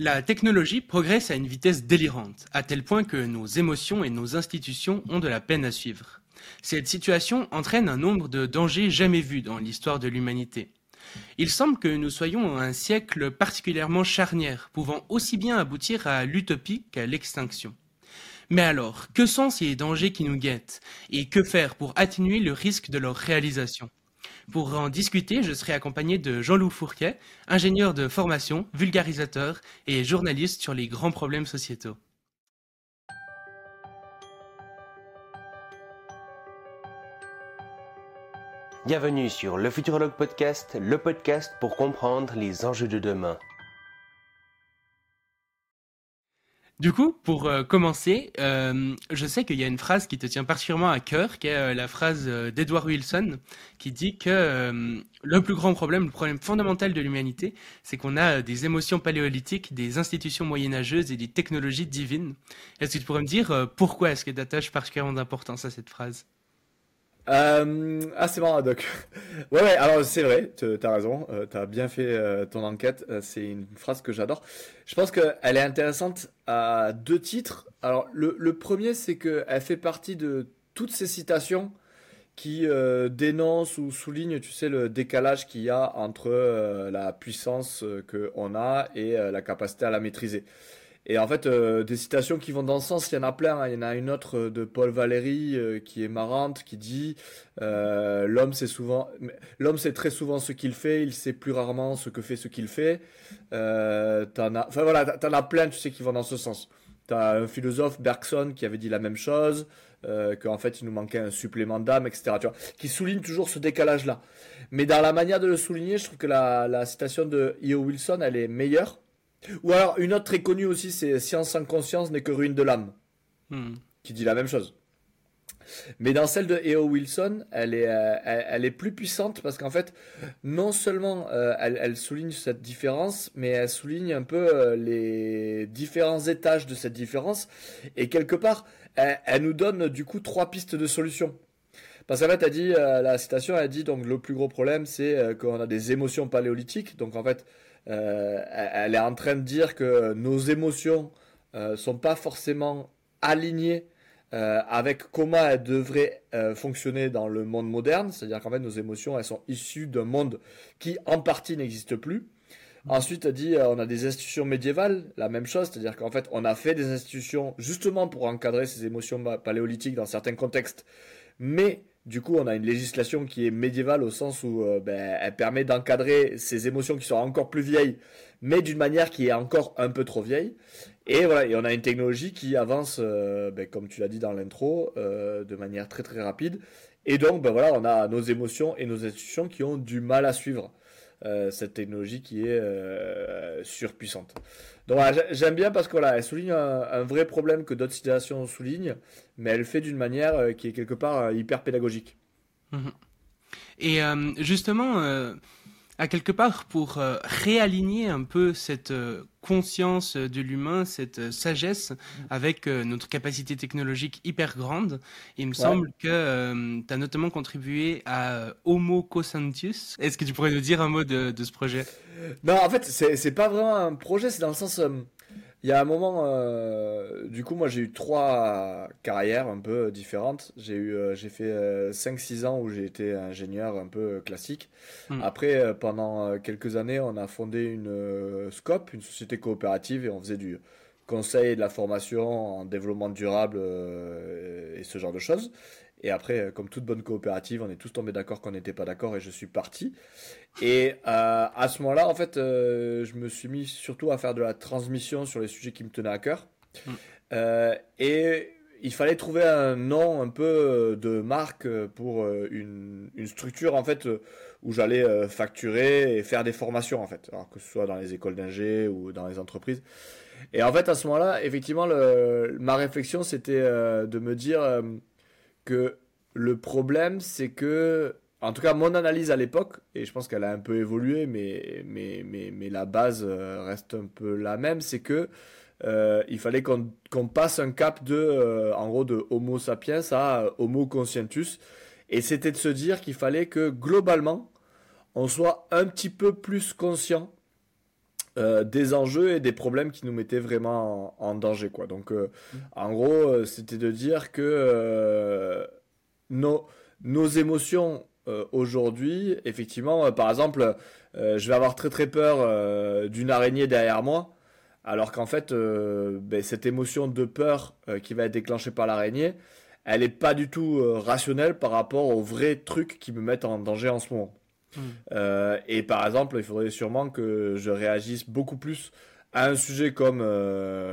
La technologie progresse à une vitesse délirante, à tel point que nos émotions et nos institutions ont de la peine à suivre. Cette situation entraîne un nombre de dangers jamais vus dans l'histoire de l'humanité. Il semble que nous soyons un siècle particulièrement charnière, pouvant aussi bien aboutir à l'utopie qu'à l'extinction. Mais alors, que sont ces dangers qui nous guettent? Et que faire pour atténuer le risque de leur réalisation? Pour en discuter, je serai accompagné de Jean-Loup Fourquet, ingénieur de formation, vulgarisateur et journaliste sur les grands problèmes sociétaux. Bienvenue sur le Futurologue Podcast, le podcast pour comprendre les enjeux de demain. Du coup, pour euh, commencer, euh, je sais qu'il y a une phrase qui te tient particulièrement à cœur, qui est euh, la phrase d'Edward Wilson, qui dit que le plus grand problème, le problème fondamental de l'humanité, c'est qu'on a des émotions paléolithiques, des institutions moyenâgeuses et des technologies divines. Est-ce que tu pourrais me dire pourquoi est-ce que tu attaches particulièrement d'importance à cette phrase? Euh, ah, c'est marrant, Doc. ouais, ouais, alors c'est vrai, t'as raison, euh, t'as bien fait euh, ton enquête, euh, c'est une phrase que j'adore. Je pense qu'elle est intéressante à deux titres. Alors, le, le premier, c'est qu'elle fait partie de toutes ces citations qui dénoncent ou soulignent, tu sais, le décalage qu'il y a entre la puissance qu'on a et la capacité à la maîtriser. Et en fait, euh, des citations qui vont dans ce sens, il y en a plein. Hein. Il y en a une autre euh, de Paul Valéry euh, qui est marrante, qui dit l'homme c'est souvent, l'homme c'est très souvent ce qu'il fait, il sait plus rarement ce que fait ce qu'il fait. t'en as, enfin voilà, t'en as plein, tu sais, qui vont dans ce sens. T'as un philosophe Bergson qui avait dit la même chose, qu'en fait il nous manquait un supplément d'âme, etc. Tu vois, qui souligne toujours ce décalage-là. Mais dans la manière de le souligner, je trouve que la, la citation de E.O. Wilson, elle est meilleure ou alors, une autre très connue aussi, c'est Science sans conscience n'est que ruine de l'âme. Hmm. Qui dit la même chose. Mais dans celle de E.O. Wilson, elle est, euh, elle, est plus puissante parce qu'en fait, non seulement euh, elle, souligne cette différence, mais elle souligne un peu euh, les différents étages de cette différence. Et quelque part, elle, nous donne du coup trois pistes de solution. Parce qu'en fait, elle dit, la citation, elle dit donc le plus gros problème, c'est qu'on a des émotions paléolithiques. Donc en fait, elle est en train de dire que nos émotions euh, sont pas forcément alignées euh, avec comment elles devraient fonctionner dans le monde moderne. C'est-à-dire qu'en fait, nos émotions, elles sont issues d'un monde qui, en partie, n'existe plus. Ensuite, elle dit, on a des institutions médiévales, la même chose, c'est-à-dire qu'en fait, on a fait des institutions justement pour encadrer ces émotions paléolithiques dans certains contextes, mais du coup, on a une législation qui est médiévale au sens où euh, ben, elle permet d'encadrer ces émotions qui sont encore plus vieilles, mais d'une manière qui est encore un peu trop vieille. Et voilà, et on a une technologie qui avance, euh, ben, comme tu l'as dit dans l'intro, euh, de manière très très rapide. Et donc, ben, voilà, on a nos émotions et nos institutions qui ont du mal à suivre cette technologie qui est surpuissante. Donc j'aime bien parce qu'elle souligne un, vrai problème que d'autres citations soulignent, mais elle le fait d'une manière euh, qui est quelque part euh, hyper pédagogique. Mhm. Et euh, justement, à quelque part, pour réaligner un peu cette conscience de l'humain, cette sagesse avec notre capacité technologique hyper grande, il me semble que tu as notamment contribué à Homo Cosantius. Est-ce que tu pourrais nous dire un mot de, de ce projet? Non, en fait, c'est pas vraiment un projet, c'est dans le sens. Euh, il y a un moment, euh, du coup, moi j'ai eu trois carrières un peu différentes. J'ai eu, euh, j'ai fait 5-6 ans où j'ai été ingénieur un peu classique. Hmm. Après, pendant quelques années, on a fondé une Scope, une société coopérative, et on faisait du conseil, de la formation en développement durable et ce genre de choses. Et après, euh, comme toute bonne coopérative, on est tous tombés d'accord qu'on n'était pas d'accord et je suis parti. Et euh, à ce moment-là, en fait, euh, je me suis mis surtout à faire de la transmission sur les sujets qui me tenaient à cœur. Mm. et il fallait trouver un nom un peu de marque pour une, une structure en fait où j'allais facturer et faire des formations en fait, alors que ce soit dans les écoles d'ingé ou dans les entreprises. Et en fait, à ce moment-là, effectivement, le, ma réflexion c'était de me dire que le problème, c'est que, en tout cas, mon analyse à l'époque, et je pense qu'elle a un peu évolué, mais, la base euh, reste un peu la même, c'est que euh, il fallait qu'on passe un cap de, euh, de Homo sapiens à Homo conscientus. Et c'était de se dire qu'il fallait que, globalement, on soit un petit peu plus conscient des enjeux et des problèmes qui nous mettaient vraiment en, danger. Quoi. Donc, mmh. en gros, c'était de dire que nos, nos émotions aujourd'hui, effectivement, par exemple, je vais avoir très très peur d'une araignée derrière moi. Alors qu'en fait, euh, ben, cette émotion de peur euh, qui va être déclenchée par l'araignée, elle n'est pas du tout euh, rationnelle par rapport aux vrais trucs qui me mettent en danger en ce moment. Hmm. et par exemple, il faudrait sûrement que je réagisse beaucoup plus à un sujet comme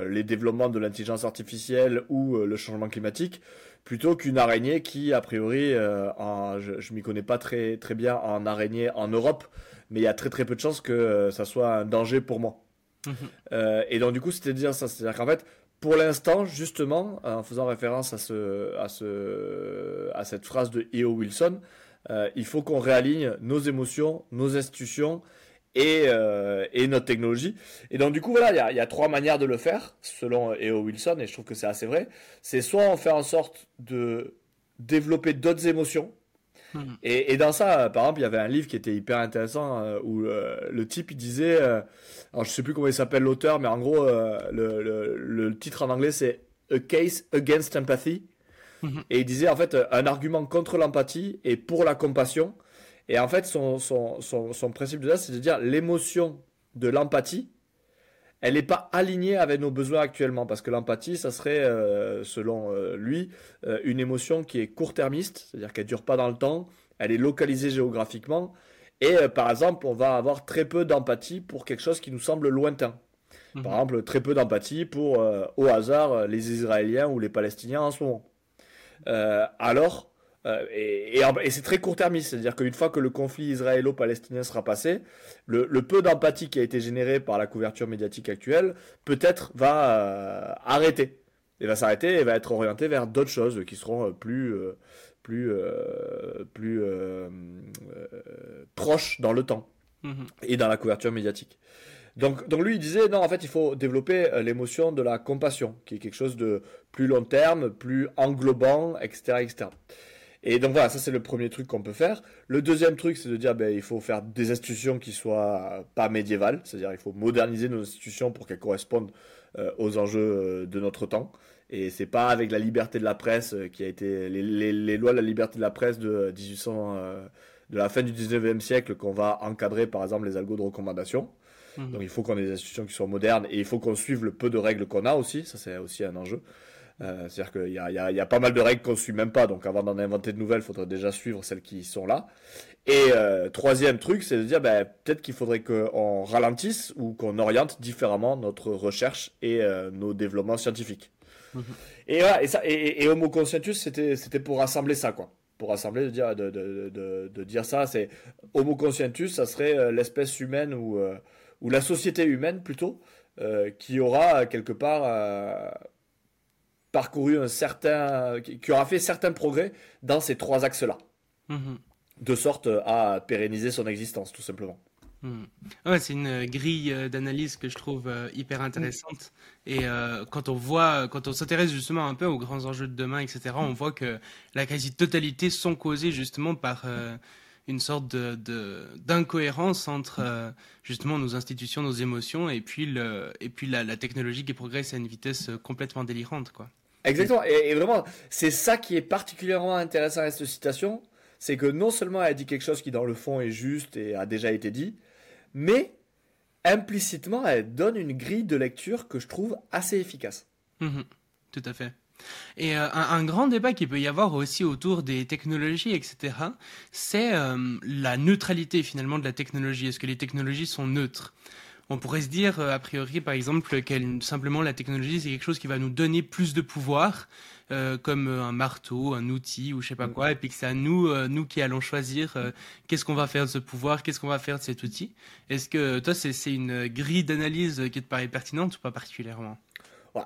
les développements de l'intelligence artificielle ou le changement climatique, plutôt qu'une araignée qui, a priori, je, ne m'y connais pas très, très bien en araignée en Europe, mais il y a très très peu de chances que ça soit un danger pour moi. Mhm. Euh, et donc du coup, c'était dire ça, c'est-à-dire qu'en fait, pour l'instant, justement, en faisant référence à ce, à ce, à cette phrase de E.O. Wilson, euh, il faut qu'on réaligne nos émotions, nos institutions et, euh, et notre technologie. Et donc du coup, voilà, il y a, y a, trois manières de le faire, selon E.O. Wilson, et je trouve que c'est assez vrai. C'est soit on fait en sorte de développer d'autres émotions, Mhm. Et, dans ça, par exemple, il y avait un livre qui était hyper intéressant euh, où euh, le type il disait, euh, alors je sais plus comment il s'appelle l'auteur, mais en gros le, titre en anglais c'est A Case Against Empathy. Mhm. Et il disait en fait un argument contre l'empathie et pour la compassion. Et en fait, son, son, son, son principe de ça, c'est de dire l'émotion de l'empathie, elle n'est pas alignée avec nos besoins actuellement parce que l'empathie, ça serait, euh, selon euh, lui, euh, une émotion qui est court-termiste, c'est-à-dire qu'elle dure pas dans le temps, elle est localisée géographiquement, et par exemple, on va avoir très peu d'empathie pour quelque chose qui nous semble lointain. Par mhm. exemple, très peu d'empathie pour, au hasard, les Israéliens ou les Palestiniens en ce moment. Alors, euh, et, c'est très court-termiste, c'est-à-dire qu'une fois que le conflit israélo-palestinien sera passé, le, peu d'empathie qui a été généré par la couverture médiatique actuelle, peut-être va euh, arrêter. Et va s'arrêter et va être orienté vers d'autres choses qui seront euh, plus, plus, plus proches dans le temps mhm. et dans la couverture médiatique. Donc, donc lui, il disait, non, en fait, il faut développer l'émotion de la compassion, qui est quelque chose de plus long terme, plus englobant, etc. etc. Et donc voilà, ça c'est le premier truc qu'on peut faire. Le deuxième truc, c'est de dire ben, il faut faire des institutions qui soient pas médiévales, c'est-à-dire il faut moderniser nos institutions pour qu'elles correspondent euh, aux enjeux euh, de notre temps. Et c'est pas avec la liberté de la presse euh, qui a été les, les, lois de la liberté de la presse de 1800 de la fin du 19e siècle qu'on va encadrer par exemple les algos de recommandation. Mmh. Donc il faut qu'on ait des institutions qui soient modernes et il faut qu'on suive le peu de règles qu'on a aussi, ça c'est aussi un enjeu. Euh, c'est-à-dire qu'il y a, y, a, pas mal de règles qu'on ne suit même pas, donc avant d'en inventer de nouvelles, il faudrait déjà suivre celles qui sont là. Et euh, troisième truc, c'est de dire ben, peut-être qu'il faudrait qu'on ralentisse ou qu'on oriente différemment notre recherche et euh, nos développements scientifiques. Mhm. Et voilà, et, ça, et, Homo conscientus, c'était, c'était pour rassembler ça, quoi. Pour rassembler, de dire, de, de, de, de dire ça, c'est Homo conscientus, ça serait l'espèce humaine ou, ou la société humaine plutôt, qui aura quelque part parcouru un certain, qui aura fait certains progrès dans ces trois axes-là, mhm. de sorte à pérenniser son existence, tout simplement. Mhm. Ouais, c'est une grille euh, d'analyse que je trouve euh, hyper intéressante. Et euh, quand on voit, quand on s'intéresse justement un peu aux grands enjeux de demain, etc., on voit que la quasi-totalité sont causées justement par une sorte de, d'incohérence entre justement nos institutions, nos émotions, et puis, le, et puis la, la technologie qui progresse à une vitesse complètement délirante, quoi. Exactement. Et, vraiment, c'est ça qui est particulièrement intéressant à cette citation, c'est que non seulement elle dit quelque chose qui dans le fond est juste et a déjà été dit, mais implicitement elle donne une grille de lecture que je trouve assez efficace. Mhm. tout à fait. Et euh, un, grand débat qui peut y avoir aussi autour des technologies, etc., c'est euh, la neutralité finalement de la technologie. Est-ce que les technologies sont neutres? On pourrait se dire, euh, a priori, par exemple, que simplement la technologie, c'est quelque chose qui va nous donner plus de pouvoir, euh, comme un marteau, un outil ou je sais pas quoi, et puis que c'est à nous, nous qui allons choisir qu'est-ce qu'on va faire de ce pouvoir, qu'est-ce qu'on va faire de cet outil. Est-ce que toi, c'est une grille d'analyse qui te paraît pertinente ou pas particulièrement?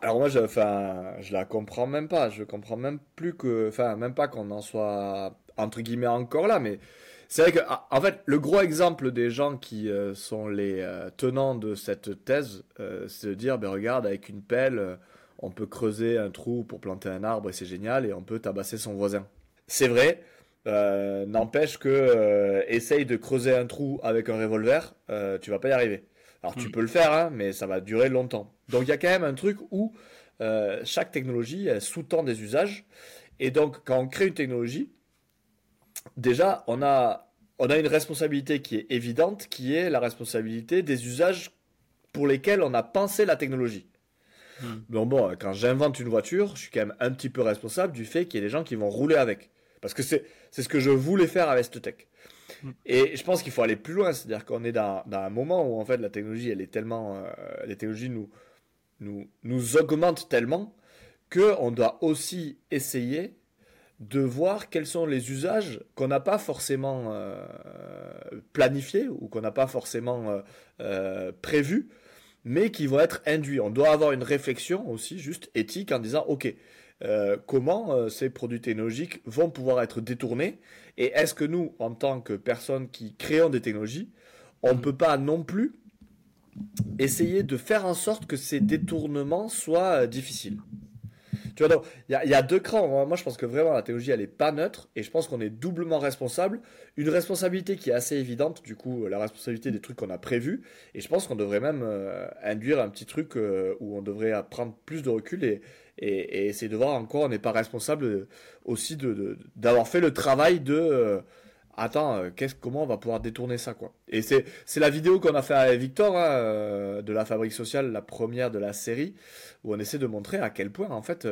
Alors moi, je, enfin, je la comprends même pas. Je comprends même plus que, enfin, même pas qu'on en soit entre guillemets encore là, mais c'est vrai que, en fait, le gros exemple des gens qui euh, sont les euh, tenants de cette thèse, euh, c'est de dire, ben regarde, avec une pelle, on peut creuser un trou pour planter un arbre et c'est génial, et on peut tabasser son voisin. C'est vrai, n'empêche que essaye de creuser un trou avec un revolver, tu vas pas y arriver. Alors tu mm. peux le faire, hein, mais ça va durer longtemps. Donc il y a quand même un truc où euh, chaque technologie sous-tend des usages. Et donc quand on crée une technologie, déjà on a, on a une responsabilité qui est évidente, qui est la responsabilité des usages pour lesquels on a pensé la technologie. Mm. Donc bon, quand j'invente une voiture, je suis quand même un petit peu responsable du fait qu'il y ait des gens qui vont rouler avec. Parce que c'est ce que je voulais faire avec cette tech. Mm. Et je pense qu'il faut aller plus loin, c'est-à-dire qu'on est dans, un moment où en fait la technologie, elle est tellement, euh, les technologies nous, nous, nous augmentent tellement qu'on doit aussi essayer de voir quels sont les usages qu'on n'a pas forcément euh, planifiés ou qu'on n'a pas forcément euh, euh, prévus, mais qui vont être induits. On doit avoir une réflexion aussi juste éthique en disant, ok, comment ces produits technologiques vont pouvoir être détournés et est-ce que nous, en tant que personnes qui créons des technologies, on ne peut pas non plus essayer de faire en sorte que ces détournements soient euh, difficiles tu vois, donc, il y, a deux crans. Moi, je pense que vraiment, la technologie, elle n'est pas neutre. Et je pense qu'on est doublement responsable. Une responsabilité qui est assez évidente, du coup, la responsabilité des trucs qu'on a prévus. Et je pense qu'on devrait même induire un petit truc où on devrait prendre plus de recul et, essayer de voir encore, on n'est pas responsable aussi de, d'avoir fait le travail de euh, attends, euh, qu'est-ce, comment on va pouvoir détourner ça quoi? Et c'est, c'est la vidéo qu'on a fait avec Victor hein, euh, de la fabrique sociale, la première de la série, où on essaie de montrer à quel point en fait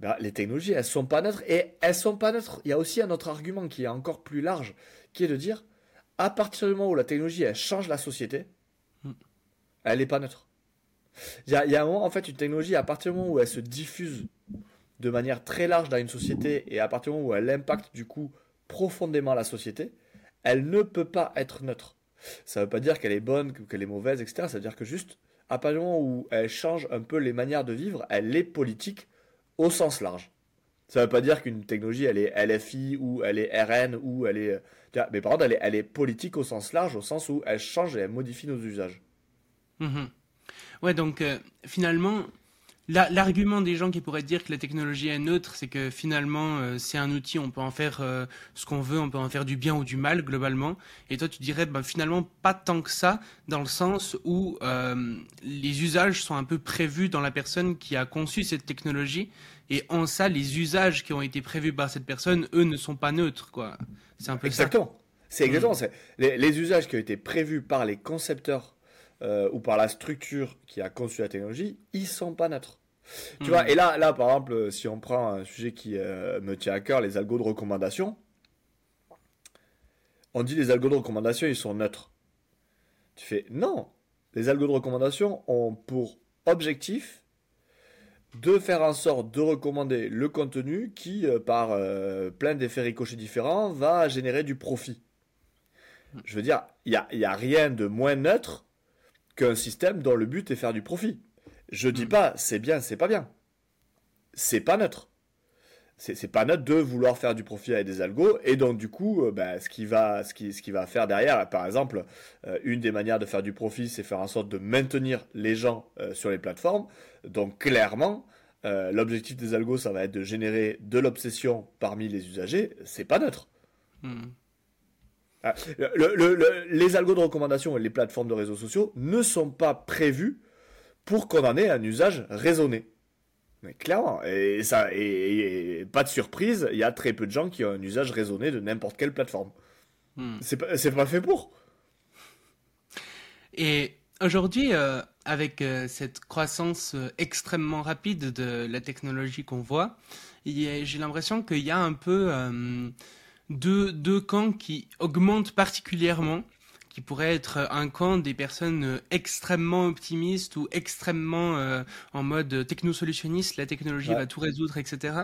ben, les technologies elles sont pas neutres et elles sont pas neutres. Il y a aussi un autre argument qui est encore plus large, qui est de dire à partir du moment où la technologie elle change la société, hmm. elle n'est pas neutre. Il y a, un moment, en fait, une technologie, à partir du moment où elle se diffuse de manière très large dans une société et à partir du moment où elle impacte du coup profondément la société, elle ne peut pas être neutre. Ça ne veut pas dire qu'elle est bonne, qu'elle est mauvaise, etc. Ça veut dire que juste, à partir du moment où elle change un peu les manières de vivre, elle est politique au sens large. Ça ne veut pas dire qu'une technologie, elle est LFI ou elle est RN ou elle est... Mais par contre, elle est, politique au sens large, au sens où elle change et elle modifie nos usages. Mmh Ouais, donc euh, finalement, l'argument des gens qui pourraient dire que la technologie est neutre, c'est que finalement, euh, c'est un outil, on peut en faire euh, ce qu'on veut, on peut en faire du bien ou du mal globalement. Et toi, tu dirais, bah, finalement, pas tant que ça, dans le sens où les usages sont un peu prévus dans la personne qui a conçu cette technologie. Et en ça, les usages qui ont été prévus par cette personne, eux, ne sont pas neutres, quoi. C'est un peu exactement. C'est exactement. Mm. Les, les usages qui ont été prévus par les concepteurs euh, ou par la structure qui a conçu la technologie, ils sont pas neutres. Tu hmm. vois, et là, là, par exemple, si on prend un sujet qui euh, me tient à cœur, les algos de recommandation, on dit les algos de recommandation, ils sont neutres. Tu fais non, les algos de recommandation ont pour objectif de faire en sorte de recommander le contenu qui, euh, par plein d'effets ricochets différents, va générer du profit. Je veux dire, il n'y a, y a rien de moins neutre qu'un système dont le but est faire du profit. Je dis mm. pas c'est bien, c'est pas bien. C'est pas neutre. C'est pas neutre de vouloir faire du profit avec des algos et donc du coup, euh, bah, ce qui va, ce qui, ce qui va faire derrière, par exemple, euh, une des manières de faire du profit, c'est faire en sorte de maintenir les gens euh, sur les plateformes. Donc clairement, l'objectif des algos, ça va être de générer de l'obsession parmi les usagers. C'est pas neutre. Ah, les algos de recommandation et les plateformes de réseaux sociaux ne sont pas prévus pour qu'on en ait un usage raisonné. Mais clairement, et, ça, et, pas de surprise, il y a très peu de gens qui ont un usage raisonné de n'importe quelle plateforme. Hmm. C'est pas, pas fait pour. Et aujourd'hui, euh, avec euh, cette croissance euh, extrêmement rapide de la technologie qu'on voit, j'ai l'impression qu'il y a un peu deux, deux camps qui augmentent particulièrement, qui pourraient être un camp des personnes euh, extrêmement optimistes ou extrêmement euh, en mode technosolutionniste, la technologie va tout résoudre, etc.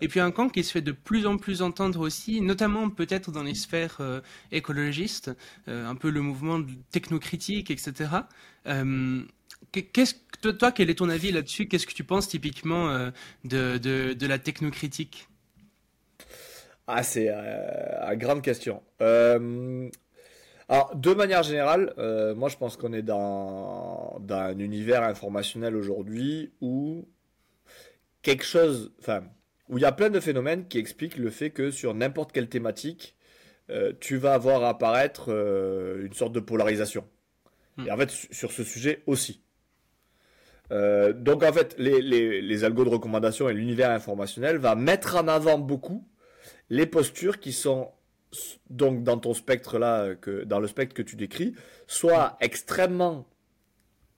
Et puis un camp qui se fait de plus en plus entendre aussi, notamment peut-être dans les sphères euh, écologistes, un peu le mouvement technocritique, etc. Qu'est-ce, toi, toi, quel est ton avis là-dessus? Qu'est-ce que tu penses typiquement de, de, de la technocritique? Ah, c'est euh, une grande question. Euh, alors, de manière générale, euh, moi je pense qu'on est dans, dans, un univers informationnel aujourd'hui où quelque chose, enfin, où il y a plein de phénomènes qui expliquent le fait que sur n'importe quelle thématique, tu vas avoir apparaître une sorte de polarisation. Et en fait, sur ce sujet aussi. Euh, donc en fait, les, les, les, algos de recommandation et l'univers informationnel va mettre en avant beaucoup les postures qui sont donc dans ton spectre là, que, dans le spectre que tu décris, soit extrêmement,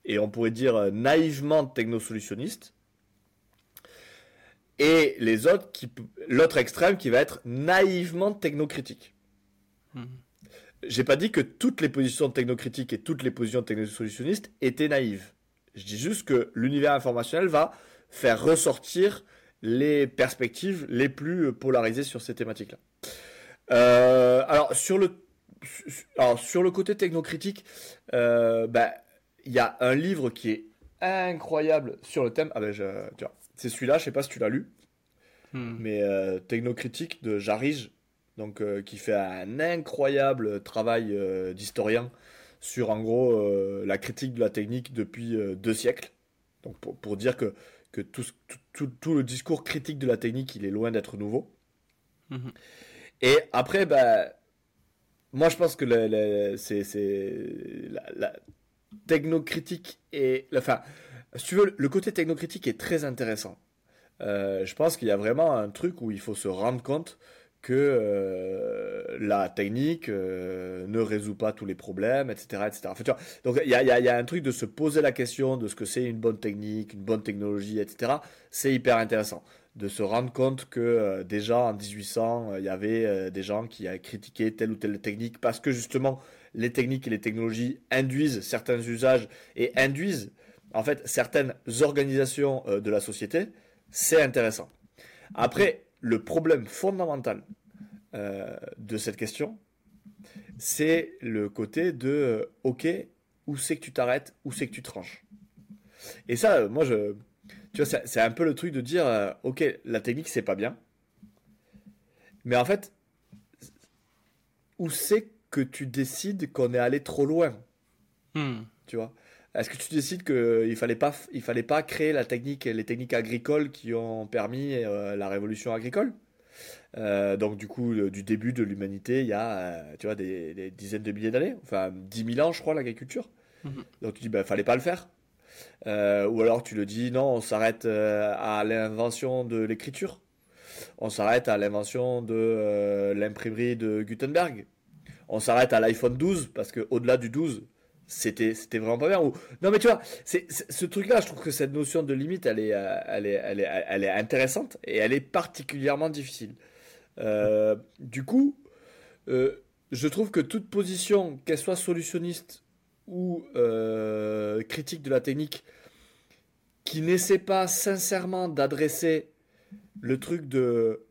et on pourrait dire naïvement technosolutionnistes, et les autres, qui, l'autre extrême qui va être naïvement technocritique. Mmh. J'ai pas dit que toutes les positions technocritiques et toutes les positions technosolutionnistes étaient naïves. Je dis juste que l'univers informationnel va faire ressortir les perspectives les plus polarisées sur ces thématiques-là. Euh, alors, sur le, alors, sur le côté technocritique, euh, bah, il y a un livre qui est incroyable sur le thème. Ah ben, c'est celui-là, je sais pas si tu l'as lu, hmm. mais euh, Technocritique de Jarige, donc qui fait un incroyable travail d'historien sur en gros la critique de la technique depuis deux siècles. Donc pour, pour dire que que tout, tout, tout, le discours critique de la technique, il est loin d'être nouveau. Mhm. Et après, bah, moi je pense que c'est la, la, technocritique et enfin, si tu veux, le côté technocritique est très intéressant. Euh, je pense qu'il y a vraiment un truc où il faut se rendre compte que euh, la technique euh, ne résout pas tous les problèmes, etc. etc. donc il y a, un truc de se poser la question de ce que c'est une bonne technique, une bonne technologie, etc. C'est hyper intéressant de se rendre compte que euh, déjà en 1800, il y avait des gens qui critiqué telle ou telle technique parce que justement les techniques et les technologies induisent certains usages et induisent en fait certaines organisations de la société. C'est intéressant. Après, le problème fondamental euh, de cette question, c'est le côté de euh, OK, où c'est que tu t'arrêtes, où c'est que tu tranches. Et ça, euh, moi, je, tu vois, c'est un peu le truc de dire OK, la technique, c'est pas bien. Mais en fait, où c'est que tu décides qu'on est allé trop loin? Hmm. Tu vois? Est-ce que tu décides qu'il fallait pas, il fallait pas créer la technique, les techniques agricoles qui ont permis euh, la révolution agricole? Euh, donc du coup, du début de l'humanité, il y a, euh, tu vois, des, dizaines de milliers d'années, enfin 10 000 ans, je crois, l'agriculture. Mhm. Donc tu dis, ben, fallait pas le faire. ou alors tu le dis, non, on s'arrête à l'invention de l'écriture. On s'arrête à l'invention de l'imprimerie de Gutenberg. On s'arrête à l'iPhone 12 parce que au-delà du 12, c'était c'était vraiment pas bien ou non mais tu vois c'est ce truc là je trouve que cette notion de limite elle est euh, elle est elle est elle est intéressante et elle est particulièrement difficile euh, du coup euh, je trouve que toute position qu'elle soit solutionniste ou critique de la technique qui n'essaie pas sincèrement d'adresser le truc de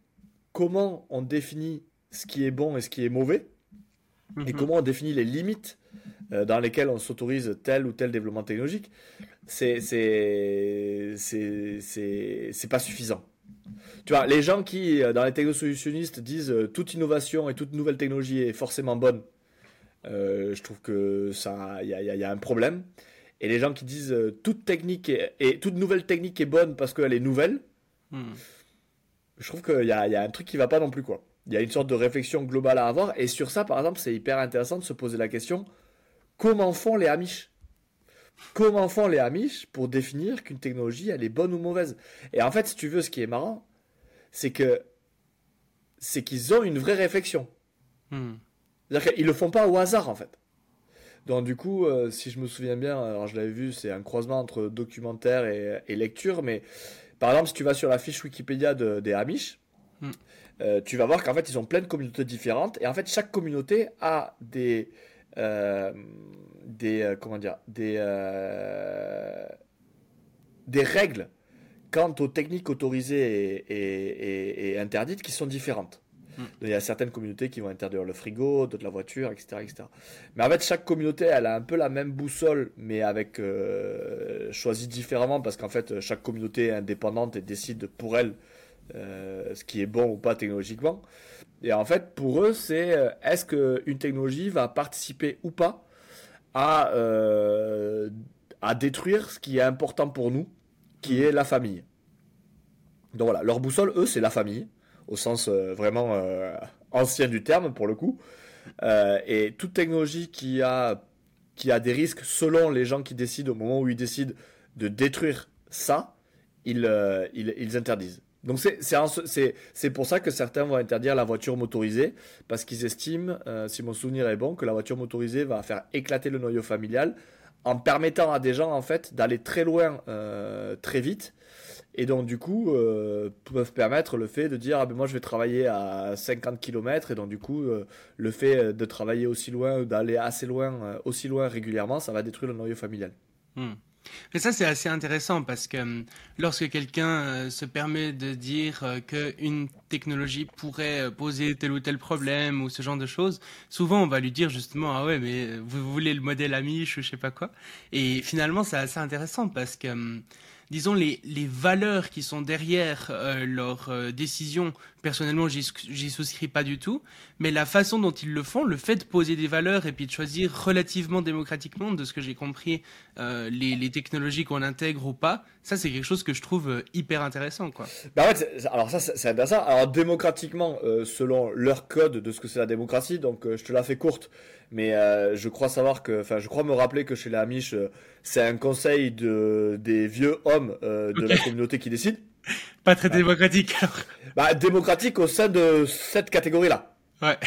comment on définit ce qui est bon et ce qui est mauvais et mhm. comment on définit les limites euh, dans lesquels on s'autorise tel ou tel développement technologique, c'est c'est pas suffisant. Tu vois, les gens qui, euh, dans les technosolutionnistes, disent euh, toute innovation et toute nouvelle technologie est forcément bonne, je trouve que ça, il y a, y a, un problème. Et les gens qui disent toute technique et toute nouvelle technique est bonne parce qu'elle est nouvelle, hmm. je trouve qu'il y a, y a un truc qui va pas non plus quoi. Il y a une sorte de réflexion globale à avoir. Et sur ça, par exemple, c'est hyper intéressant de se poser la question Comment font les Amish? Comment font les Amish pour définir qu'une technologie elle est bonne ou mauvaise? Et en fait, si tu veux, ce qui est marrant, c'est que c'est qu'ils ont une vraie réflexion. Hmm. C'est-à-dire qu'ils le font pas au hasard en fait. Donc du coup, euh, si je me souviens bien, alors je l'avais vu, c'est un croisement entre documentaire et, lecture, mais par exemple, si tu vas sur la fiche Wikipédia des Amish, hmm. euh, tu vas voir qu'en fait, ils ont plein de communautés différentes, et en fait, chaque communauté a des, des euh, comment dire des euh, des règles quant aux techniques autorisées et, interdites qui sont différentes. Hmm. Il y a certaines communautés qui vont interdire le frigo, d'autres la voiture, etc., etc. Mais en fait, chaque communauté, elle a un peu la même boussole, mais avec euh, choisie différemment parce qu'en fait, chaque communauté est indépendante et décide pour elle ce qui est bon ou pas technologiquement. Et en fait, pour eux, c'est euh, est-ce qu'une technologie va participer ou pas à, euh, à détruire ce qui est important pour nous, qui est la famille. Donc voilà, leur boussole, eux, c'est la famille, au sens euh, vraiment ancien du terme, pour le coup. et toute technologie qui a qui a des risques selon les gens qui décident au moment où ils décident de détruire ça, ils, ils, ils interdisent. Donc c'est pour ça que certains vont interdire la voiture motorisée, parce qu'ils estiment, euh, si mon souvenir est bon, que la voiture motorisée va faire éclater le noyau familial en permettant à des gens en fait d'aller très loin euh, très vite et donc du coup euh, peuvent permettre le fait de dire ah ben moi je vais travailler à 50 km et donc du coup le fait de travailler aussi loin d'aller assez loin aussi loin régulièrement ça va détruire le noyau familial. Hmm. Mais ça, c'est assez intéressant parce que hum, lorsque quelqu'un euh, se permet de dire euh, qu'une technologie pourrait euh, poser tel ou tel problème ou ce genre de choses, souvent on va lui dire justement ah ouais mais vous voulez le modèle Amish ou je sais pas quoi. Et finalement, c'est assez intéressant parce que hum, disons, les, les valeurs qui sont derrière leurs décisions, personnellement, j'y souscris pas du tout, mais la façon dont ils le font, le fait de poser des valeurs et puis de choisir relativement démocratiquement, de ce que j'ai compris, euh, les, les, technologies qu'on intègre ou pas, ça c'est quelque chose que je trouve euh, hyper intéressant. Quoi. Bah ouais, alors ça c'est intéressant. Alors démocratiquement, euh, selon leur code de ce que c'est la démocratie, donc je te la fais courte, mais je crois savoir que, enfin je crois me rappeler que chez les Amish, c'est un conseil de, des vieux hommes de la communauté qui décide. Pas très démocratique alors. Bah, démocratique au sein de cette catégorie-là. Ouais.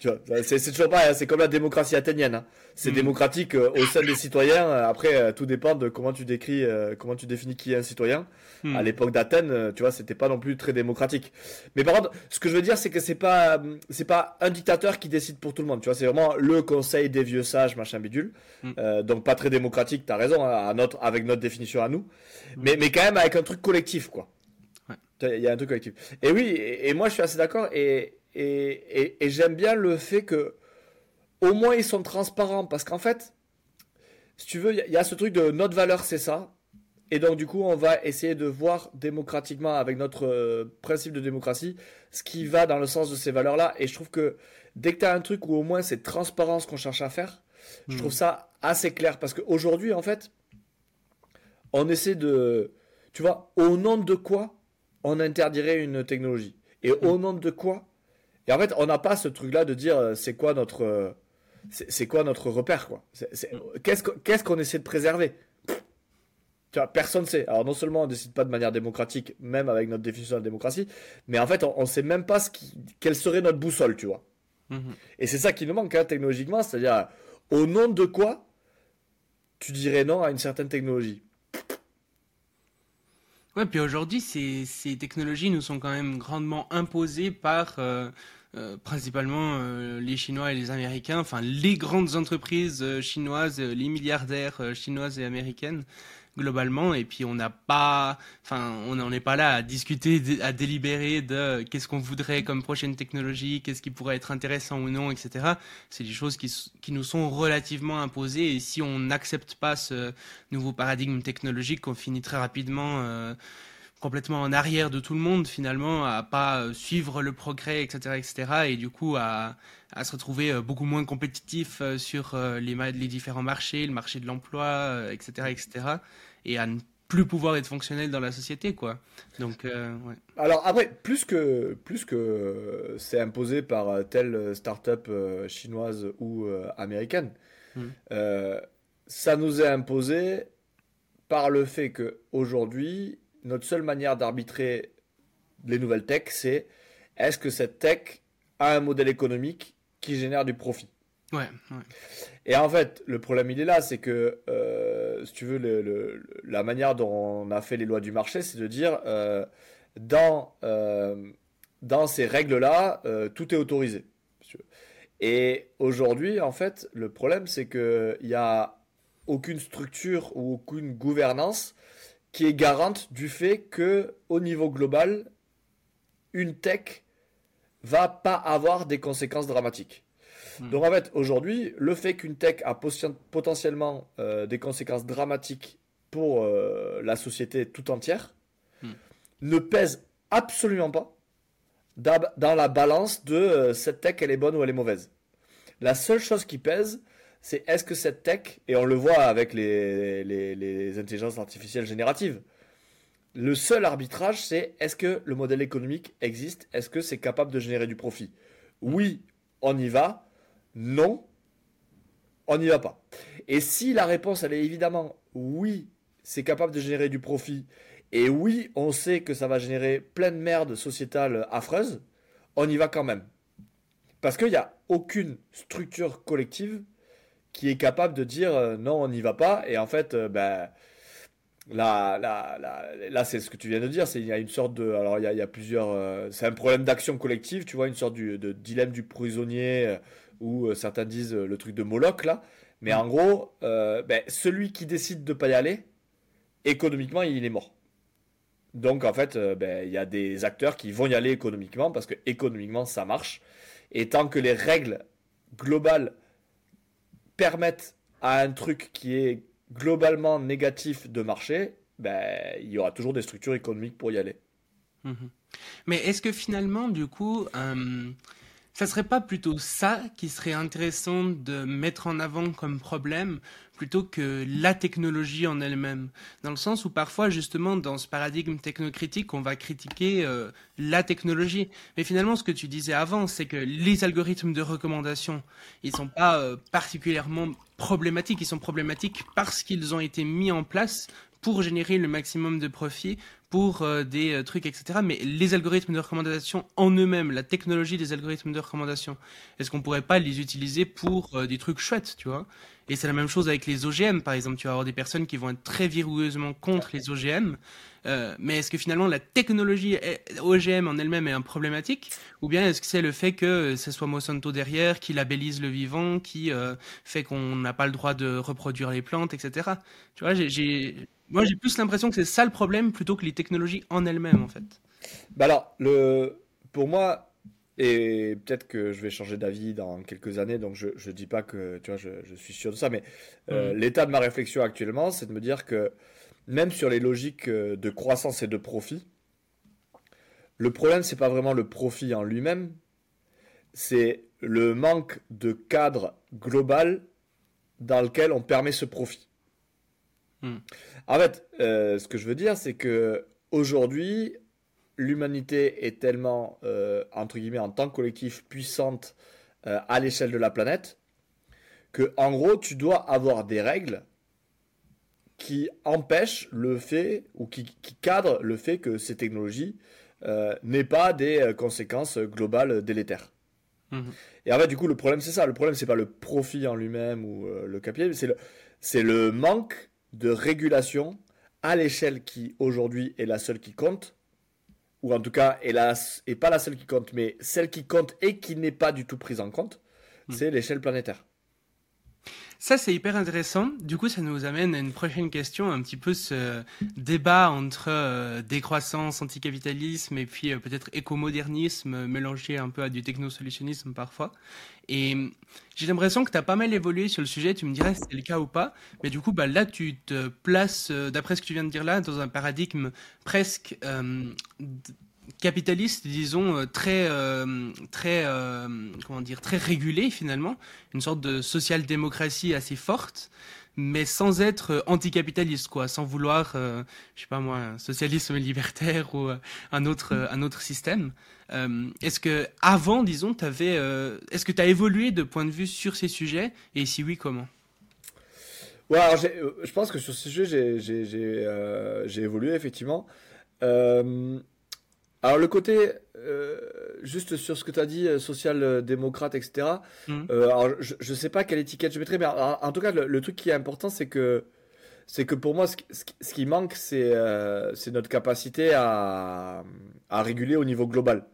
Tu vois, c'est, toujours pareil, hein, c'est comme la démocratie athénienne. Hein. C'est mm. démocratique euh, au sein des citoyens. Après, euh, tout dépend de comment tu décris, comment tu définis qui est un citoyen. Mm. À l'époque d'Athènes, tu vois, c'était pas non plus très démocratique. Mais par contre, ce que je veux dire, c'est que c'est pas, c'est pas un dictateur qui décide pour tout le monde. Tu vois, c'est vraiment le conseil des vieux sages, machin bidule. Mm. donc pas très démocratique. T'as raison, hein, à notre, avec notre définition à nous. Mais, mais quand même avec un truc collectif, quoi. Il y a un truc collectif. Et oui, et, moi je suis assez d'accord. Et, et, et j'aime bien le fait que au moins ils sont transparents. Parce qu'en fait, si tu veux, il y, a ce truc de notre valeur, c'est ça. Et donc du coup, on va essayer de voir démocratiquement avec notre euh, principe de démocratie ce qui va dans le sens de ces valeurs-là. Et je trouve que dès que tu as un truc où au moins c'est transparent ce qu'on cherche à faire, je hmm. trouve ça assez clair. Parce qu'aujourd'hui, en fait, on essaie de... Tu vois, au nom de quoi on interdirait une technologie. Et au nom de quoi? Et en fait, on n'a pas ce truc-là de dire euh, c'est quoi notre euh, c'est quoi notre repère quoi. Qu'est-ce qu'on essaie de préserver? Tu vois, personne ne sait. Alors non seulement on décide pas de manière démocratique, même avec notre définition de la démocratie, mais en fait on, ne sait même pas ce qui, quelle serait notre boussole, tu vois. Mm-hmm. Et c'est ça qui nous manque hein, technologiquement, c'est-à-dire au nom de quoi tu dirais non à une certaine technologie? Ouais, puis aujourd'hui, ces, technologies nous sont quand même grandement imposées par euh, euh, principalement euh, les Chinois et les Américains, enfin les grandes entreprises chinoises, les milliardaires chinoises et américaines globalement et puis on n'a pas enfin on n'en est pas là à discuter à délibérer de qu'est-ce qu'on voudrait comme prochaine technologie qu'est-ce qui pourrait être intéressant ou non etc c'est des choses qui, qui nous sont relativement imposées et si on n'accepte pas ce nouveau paradigme technologique on finit très rapidement euh, complètement en arrière de tout le monde finalement à pas suivre le progrès etc etc et du coup à, à se retrouver euh, beaucoup moins compétitif euh, sur les, les différents marchés le marché de l'emploi etc etc et à ne plus pouvoir être fonctionnel dans la société, quoi. Donc, euh, ouais. Alors après, plus que plus que c'est imposé par telle start-up euh, chinoise ou euh, américaine, hmm. ça nous est imposé par le fait que aujourd'hui, notre seule manière d'arbitrer les nouvelles tech, c'est est-ce que cette tech a un modèle économique qui génère du profit. Ouais, Et en fait, le problème, il est là, c'est que, euh, si tu veux, le, la manière dont on a fait les lois du marché, c'est de dire, euh, dans, euh, dans ces règles-là, tout est autorisé. Et aujourd'hui, en fait, le problème, c'est qu'il n'y a aucune structure ou aucune gouvernance qui est garante du fait que, au niveau global, une tech va pas avoir des conséquences dramatiques. Hmm. Donc en fait, aujourd'hui, le fait qu'une tech a potentiellement euh, des conséquences dramatiques pour euh, la société tout entière hmm. ne pèse absolument pas dans la balance de euh, cette tech, elle est bonne ou elle est mauvaise. La seule chose qui pèse, c'est est-ce que cette tech, et on le voit avec les, intelligences artificielles génératives, le seul arbitrage, c'est est-ce que le modèle économique existe Est-ce que c'est capable de générer du profit? Oui, on y va non, on n'y va pas. Et si la réponse, elle est évidemment oui, c'est capable de générer du profit, et oui, on sait que ça va générer plein de merde sociétale affreuse, on y va quand même. Parce qu'il n'y a aucune structure collective qui est capable de dire euh, non, on n'y va pas, et en fait, euh, ben. Là, là, là, là c'est ce que tu viens de dire. C'est il y a une sorte de, alors il y a, il y a plusieurs. euh, c'est un problème d'action collective, tu vois, une sorte du- de dilemme du prisonnier, où certains disent le truc de Moloch là. Mais en gros, euh, ben, celui qui décide de pas y aller, économiquement, il est mort. Donc en fait, ben, il y a des acteurs qui vont y aller économiquement parce que économiquement ça marche. Et tant que les règles globales permettent à un truc qui est globalement négatif de marcher, ben, il y aura toujours des structures économiques pour y aller. Mhm. Mais est-ce que finalement, du coup, euh, ça serait pas plutôt ça qui serait intéressant de mettre en avant comme problème plutôt que la technologie en elle-même? Dans le sens où parfois, justement, dans ce paradigme technocritique, on va critiquer euh, la technologie. Mais finalement, ce que tu disais avant, c'est que les algorithmes de recommandation, ils sont pas euh, particulièrement problématiques. Ils sont problématiques parce qu'ils ont été mis en place pour générer le maximum de profit pour euh, des euh, trucs, etc. Mais les algorithmes de recommandation en eux-mêmes, la technologie des algorithmes de recommandation, est-ce qu'on pourrait pas les utiliser pour euh, des trucs chouettes, tu vois? Et c'est la même chose avec les OGM, par exemple. Tu vas avoir des personnes qui vont être très verrouilleusement contre les OGM. euh, mais est-ce que finalement la technologie est- OGM en elle-même est un problématique? Ou bien est-ce que c'est le fait que euh, ce soit Monsanto derrière, qui labellise le vivant, qui euh, fait qu'on n'a pas le droit de reproduire les plantes, etc. Tu vois, j'ai- moi j'ai plus l'impression que c'est ça le problème plutôt que les technologies en elles-mêmes en fait. Bah alors, le, pour moi, et peut-être que je vais changer d'avis dans quelques années, donc je ne dis pas que tu vois, je, je suis sûr de ça, mais euh, l'état de ma réflexion actuellement, c'est de me dire que même sur les logiques euh, de croissance et de profit, le problème, c'est pas vraiment le profit en lui-même, c'est le manque de cadre global dans lequel on permet ce profit. En fait, euh, ce que je veux dire, c'est que aujourd'hui, l'humanité est tellement, euh, entre guillemets, en tant que collectif, puissante euh, à l'échelle de la planète, que en gros, tu dois avoir des règles qui empêchent le fait, ou qui, qui cadrent le fait que ces technologies n'aient pas des conséquences globales délétères. Mhm. Et en fait, du coup, le problème, c'est ça. Le problème, c'est pas le profit en lui-même ou le capital, c'est le, c'est le manque de régulation à l'échelle qui, aujourd'hui, est la seule qui compte. Ou en tout cas, est, la, est pas la seule qui compte, mais celle qui compte et qui n'est pas du tout prise en compte, Mm. c'est l'échelle planétaire. Ça c'est hyper intéressant. Du coup, ça nous amène à une prochaine question, un petit peu ce débat entre euh, décroissance, anticapitalisme et puis euh, peut-être écomodernisme euh, mélangé un peu à du technosolutionnisme parfois. Et euh, j'ai l'impression que tu as pas mal évolué sur le sujet, tu me dirais si c'est le cas ou pas. Mais du coup, bah, là, tu te places, d'après ce que tu viens de dire là, dans un paradigme presque d- capitaliste, disons, euh, très, euh, très, euh, comment dire, très régulé finalement, une sorte de social-démocratie assez forte, mais sans être anticapitaliste, quoi, sans vouloir, euh, je sais pas moi, un socialisme libertaire ou un autre, un autre système. Est-ce que avant, disons, t'avais, est-ce que tu as évolué de point de vue sur ces sujets? Et si oui, comment? Ouais, alors je pense que sur ce sujet, j'ai j'ai- j'ai, évolué, effectivement. Alors, le côté, euh, juste sur ce que tu as dit, euh, social-démocrate, etc. Mhm. euh, alors, je ne sais pas quelle étiquette je mettrais, mais en, en tout cas, le, le truc qui est important, c'est que, c'est que pour moi, ce, qui- ce qui ce qui manque, c'est euh, notre capacité à, à réguler au niveau global.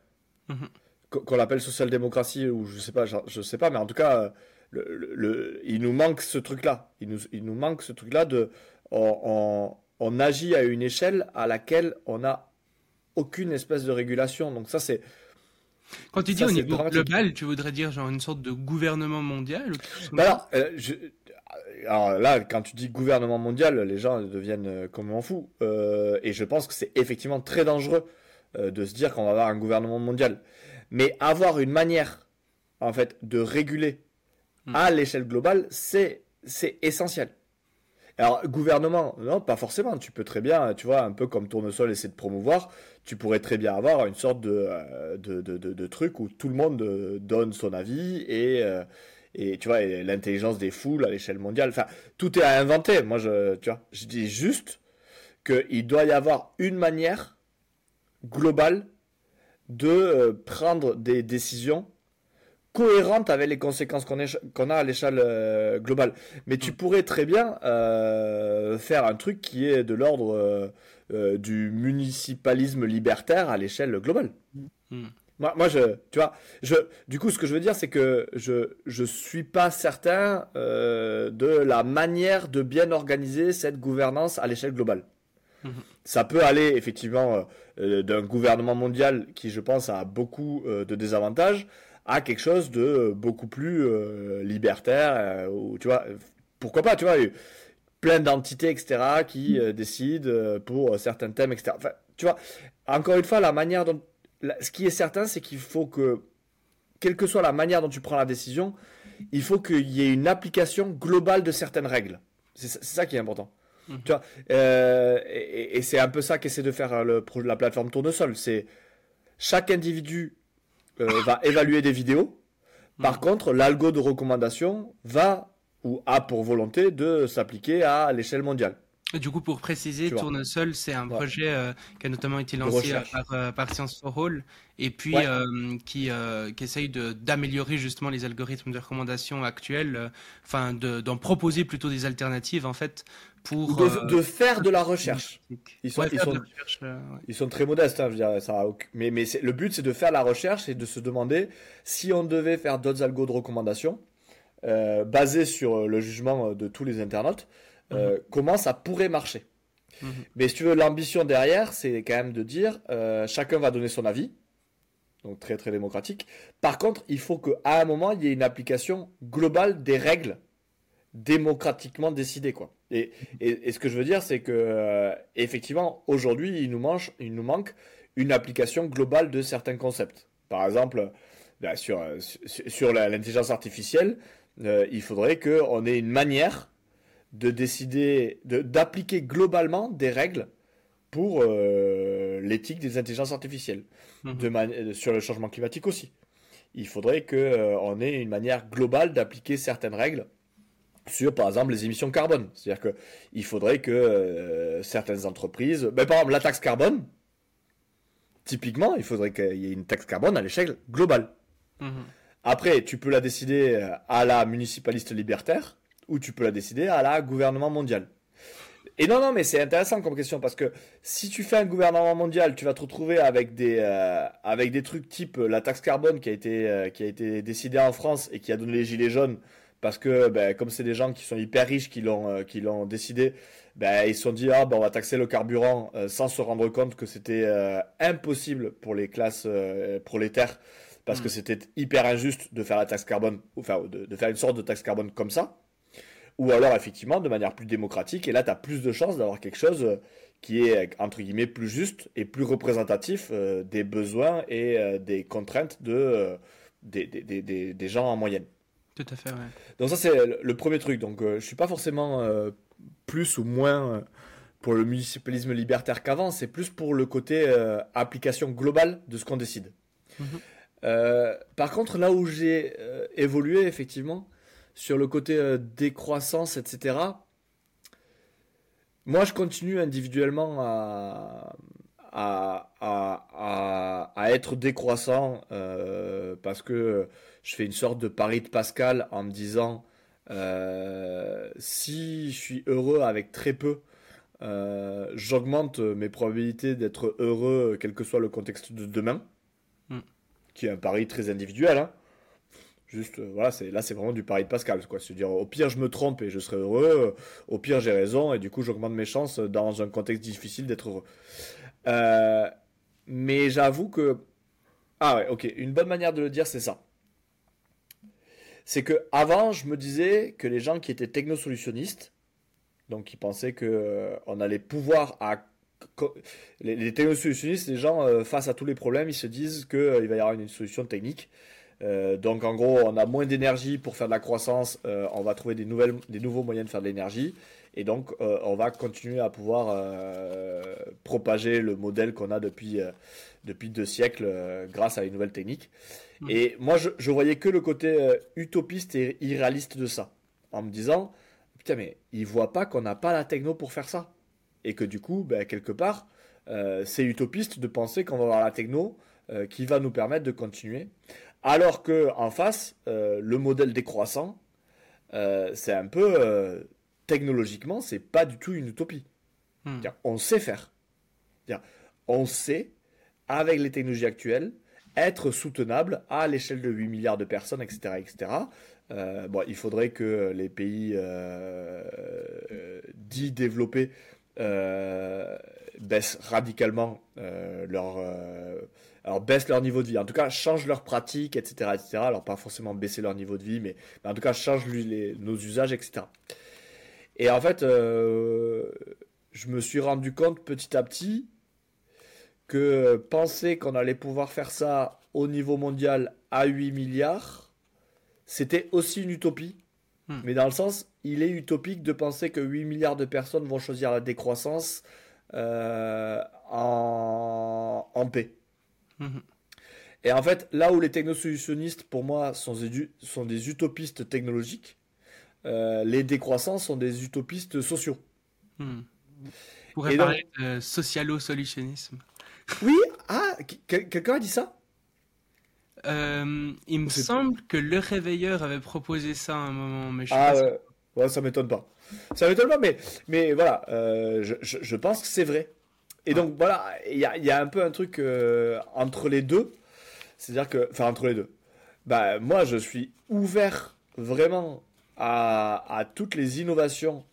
Mhm. Qu'on l'appelle social-démocratie, ou je sais pas, je, je sais pas, mais en tout cas, euh, le, le- il nous manque ce truc-là. Il nous, il nous manque ce truc-là de. On, on- on agit à une échelle à laquelle on n'a aucune espèce de régulation. Donc, ça, c'est. Quand tu dis Ça, au niveau global, tu voudrais dire genre une sorte de gouvernement mondial ou comme Bah alors, euh, je- alors là, quand tu dis gouvernement mondial, les gens deviennent euh, complètement fous. Euh, et je pense que c'est effectivement très dangereux euh, de se dire qu'on va avoir un gouvernement mondial. Mais avoir une manière, en fait, de réguler Hmm. à l'échelle globale, c'est essentiel. Alors, gouvernement, non, pas forcément. Tu peux très bien, tu vois, un peu comme Tournesol essaie de promouvoir, tu pourrais très bien avoir une sorte de, euh, de, de, truc où tout le monde euh, donne son avis et, euh, et tu vois, l'intelligence des foules à l'échelle mondiale. Enfin, tout est à inventer. Moi, je, tu vois, je dis juste qu'il doit y avoir une manière globale de prendre des décisions cohérentes avec les conséquences qu'on a à l'échelle euh, globale. Mais tu mm. pourrais très bien euh, faire un truc qui est de l'ordre du municipalisme libertaire à l'échelle globale. Mm. Moi, moi, je, tu vois, je, du coup, ce que je veux dire, c'est que je, je suis pas certain de la manière de bien organiser cette gouvernance à l'échelle globale. Mm-hmm. Ça peut aller effectivement euh, d'un gouvernement mondial qui, je pense, a beaucoup euh, de désavantages à quelque chose de beaucoup plus euh, libertaire. Ou, tu vois, pourquoi pas, tu vois, plein d'entités, etc., qui décident pour certains thèmes, etc. Enfin, tu vois, encore une fois, la manière dont. ce qui est certain, c'est qu'il faut que, quelle que soit la manière dont tu prends la décision, il faut qu'il y ait une application globale de certaines règles. C'est ça qui est important. Mhm. Tu vois, euh, et, c'est un peu ça qu'essaie de faire euh, le, la plateforme Tournesol. C'est chaque individu euh, va évaluer des vidéos. Par mhm. contre, l'algo de recommandation va ou a pour volonté de s'appliquer à l'échelle mondiale. Du coup, pour préciser, Tournesol, c'est un projet euh, qui a notamment été lancé euh, par, euh, par, Science for All et puis qui, qui essaye d'améliorer justement les algorithmes de recommandation actuels, enfin d'en proposer plutôt des alternatives en fait pour de, faire de la recherche. Ils sont, ils sont, ils sont très modestes, hein, je dirais, ça mais, mais le but c'est de faire la recherche et de se demander si on devait faire d'autres algos de recommandation basés sur le jugement de tous les internautes. Euh, mhm. comment ça pourrait marcher. Mhm. Mais si tu veux, l'ambition derrière, c'est quand même de dire euh, chacun va donner son avis, donc très très démocratique. Par contre, il faut qu'à un moment, il y ait une application globale des règles démocratiquement décidées. Quoi. Et, et, ce que je veux dire, c'est que euh, effectivement, aujourd'hui, il, nous manque, il nous manque une application globale de certains concepts. Par exemple, ben, sur, sur, l'intelligence artificielle, il faudrait qu'on ait une manière de décider, d'appliquer globalement des règles pour euh, l'éthique des intelligences artificielles, mhm. de sur le changement climatique aussi. Il faudrait qu'on euh, ait une manière globale d'appliquer certaines règles sur, par exemple, les émissions carbone. C'est-à-dire qu'il faudrait que euh, certaines entreprises, ben, par exemple, la taxe carbone, typiquement, il faudrait qu'il y ait une taxe carbone à l'échelle globale. Mhm. Après, tu peux la décider à la municipaliste libertaire, ou tu peux la décider à la gouvernement mondial. Et non, non, mais c'est intéressant comme question parce que si tu fais un gouvernement mondial, tu vas te retrouver avec des, euh, avec des trucs type euh, la taxe carbone qui a été, euh, qui a été décidée en France et qui a donné les gilets jaunes parce que ben, comme c'est des gens qui sont hyper riches qui l'ont, qui l'ont décidé, ben, ils se sont dit ah ben, on va taxer le carburant sans se rendre compte que c'était impossible pour les classes prolétaires parce que hmm. c'était hyper injuste de faire la taxe carbone, enfin de, de faire une sorte de taxe carbone comme ça ou alors effectivement de manière plus démocratique, et là tu as plus de chances d'avoir quelque chose euh, qui est entre guillemets plus juste et plus représentatif euh, des besoins et euh, des contraintes de, des, des, des, des, gens en moyenne. Tout à fait, ouais. Donc ça c'est le, premier truc, donc je suis pas forcément plus ou moins pour le municipalisme libertaire qu'avant, c'est plus pour le côté application globale de ce qu'on décide. Mhm. par contre, là où j'ai évolué effectivement, sur le côté euh, décroissance, etc. Moi, je continue individuellement à, à, à, être décroissant euh, parce que je fais une sorte de pari de Pascal en me disant euh, si je suis heureux avec très peu, j'augmente mes probabilités d'être heureux quel que soit le contexte de demain, hmm. qui est un pari très individuel. Hein. Juste, euh, voilà, c'est là, c'est vraiment du pari de Pascal, quoi. Se dire, au pire, je me trompe et je serai heureux. Au pire, j'ai raison et du coup, j'augmente mes chances dans un contexte difficile d'être heureux. Euh, mais j'avoue que, ah ouais, ok, une bonne manière de le dire, c'est ça. C'est que avant, je me disais que les gens qui étaient technosolutionnistes, donc qui pensaient que euh, on allait pouvoir à les, les technosolutionnistes, les gens face à tous les problèmes, ils se disent qu'il va y avoir une solution technique. Euh, donc en gros, on a moins d'énergie pour faire de la croissance, euh, on va trouver des, nouvelles, des nouveaux moyens de faire de l'énergie, et donc euh, on va continuer à pouvoir propager le modèle qu'on a depuis, depuis deux siècles grâce à une nouvelle technique. Mmh. Et moi, je, je voyais que le côté utopiste et irréaliste de ça, en me disant, putain, mais ils voient pas qu'on n'a pas la techno pour faire ça. Et que du coup, ben, quelque part, c'est utopiste de penser qu'on va avoir la techno qui va nous permettre de continuer. Alors que en face, le modèle décroissant, c'est un peu technologiquement, c'est pas du tout une utopie. Hmm. On sait faire. On sait, avec les technologies actuelles, être soutenable à l'échelle de 8 milliards de personnes, etc. etc. Euh, bon, il faudrait que les pays euh, dits développés euh, baissent radicalement leur alors baissent leur niveau de vie. En tout cas, changent leurs pratiques, etc., etc. Alors pas forcément baisser leur niveau de vie, mais, en tout cas changent nos usages, etc. Et en fait, euh, je me suis rendu compte petit à petit que penser qu'on allait pouvoir faire ça au niveau mondial à 8 milliards, c'était aussi une utopie. Hmm. Mais dans le sens, il est utopique de penser que 8 milliards de personnes vont choisir la décroissance euh, en, paix. Et en fait, là où les technosolutionnistes, pour moi, sont sont des utopistes technologiques, euh, les décroissants sont des utopistes sociaux. Hmm. On pourrait parler de socialo-solutionnisme. Oui, ah, quelqu'un a dit ça? Euh, Il me semble que le réveilleur avait proposé ça à un moment, mais je ah, ouais, ça m'étonne pas. Ça m'étonne pas, mais, mais voilà, euh, je, je, pense que c'est vrai. Et donc voilà, il y a, y a, un peu un truc entre les deux. C'est-à-dire que, enfin entre les deux. Bah moi je suis ouvert vraiment à, toutes les innovations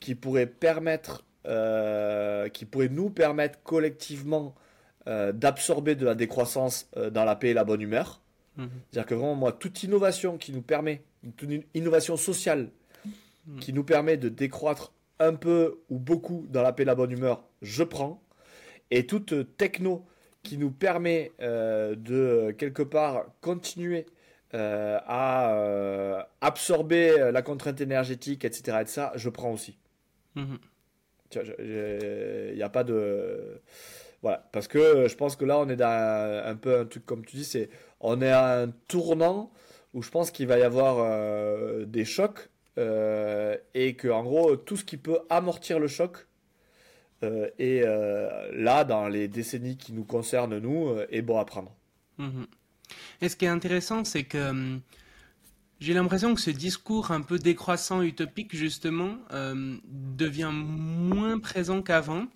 qui pourraient permettre, euh, qui pourraient nous permettre collectivement euh, d'absorber de la décroissance euh, dans la paix et la bonne humeur. Mhm. C'est-à-dire que vraiment, moi, toute innovation qui nous permet, une innovation sociale mhm. qui nous permet de décroître un peu ou beaucoup dans la paix et la bonne humeur, je prends. Et toute techno qui nous permet de quelque part continuer euh, à euh, absorber la contrainte énergétique, etc., et ça, je prends aussi. Mhm. Il n'y a pas de. Voilà, parce que je pense que là, on est dans un, peu un truc, comme tu dis, c'est on est à un tournant où je pense qu'il va y avoir euh, des chocs et que, en gros, tout ce qui peut amortir le choc est là, dans les décennies qui nous concernent, nous, est bon à prendre. Mhm. Et ce qui est intéressant, c'est que j'ai l'impression que ce discours un peu décroissant, utopique, justement, euh, devient moins présent qu'avant.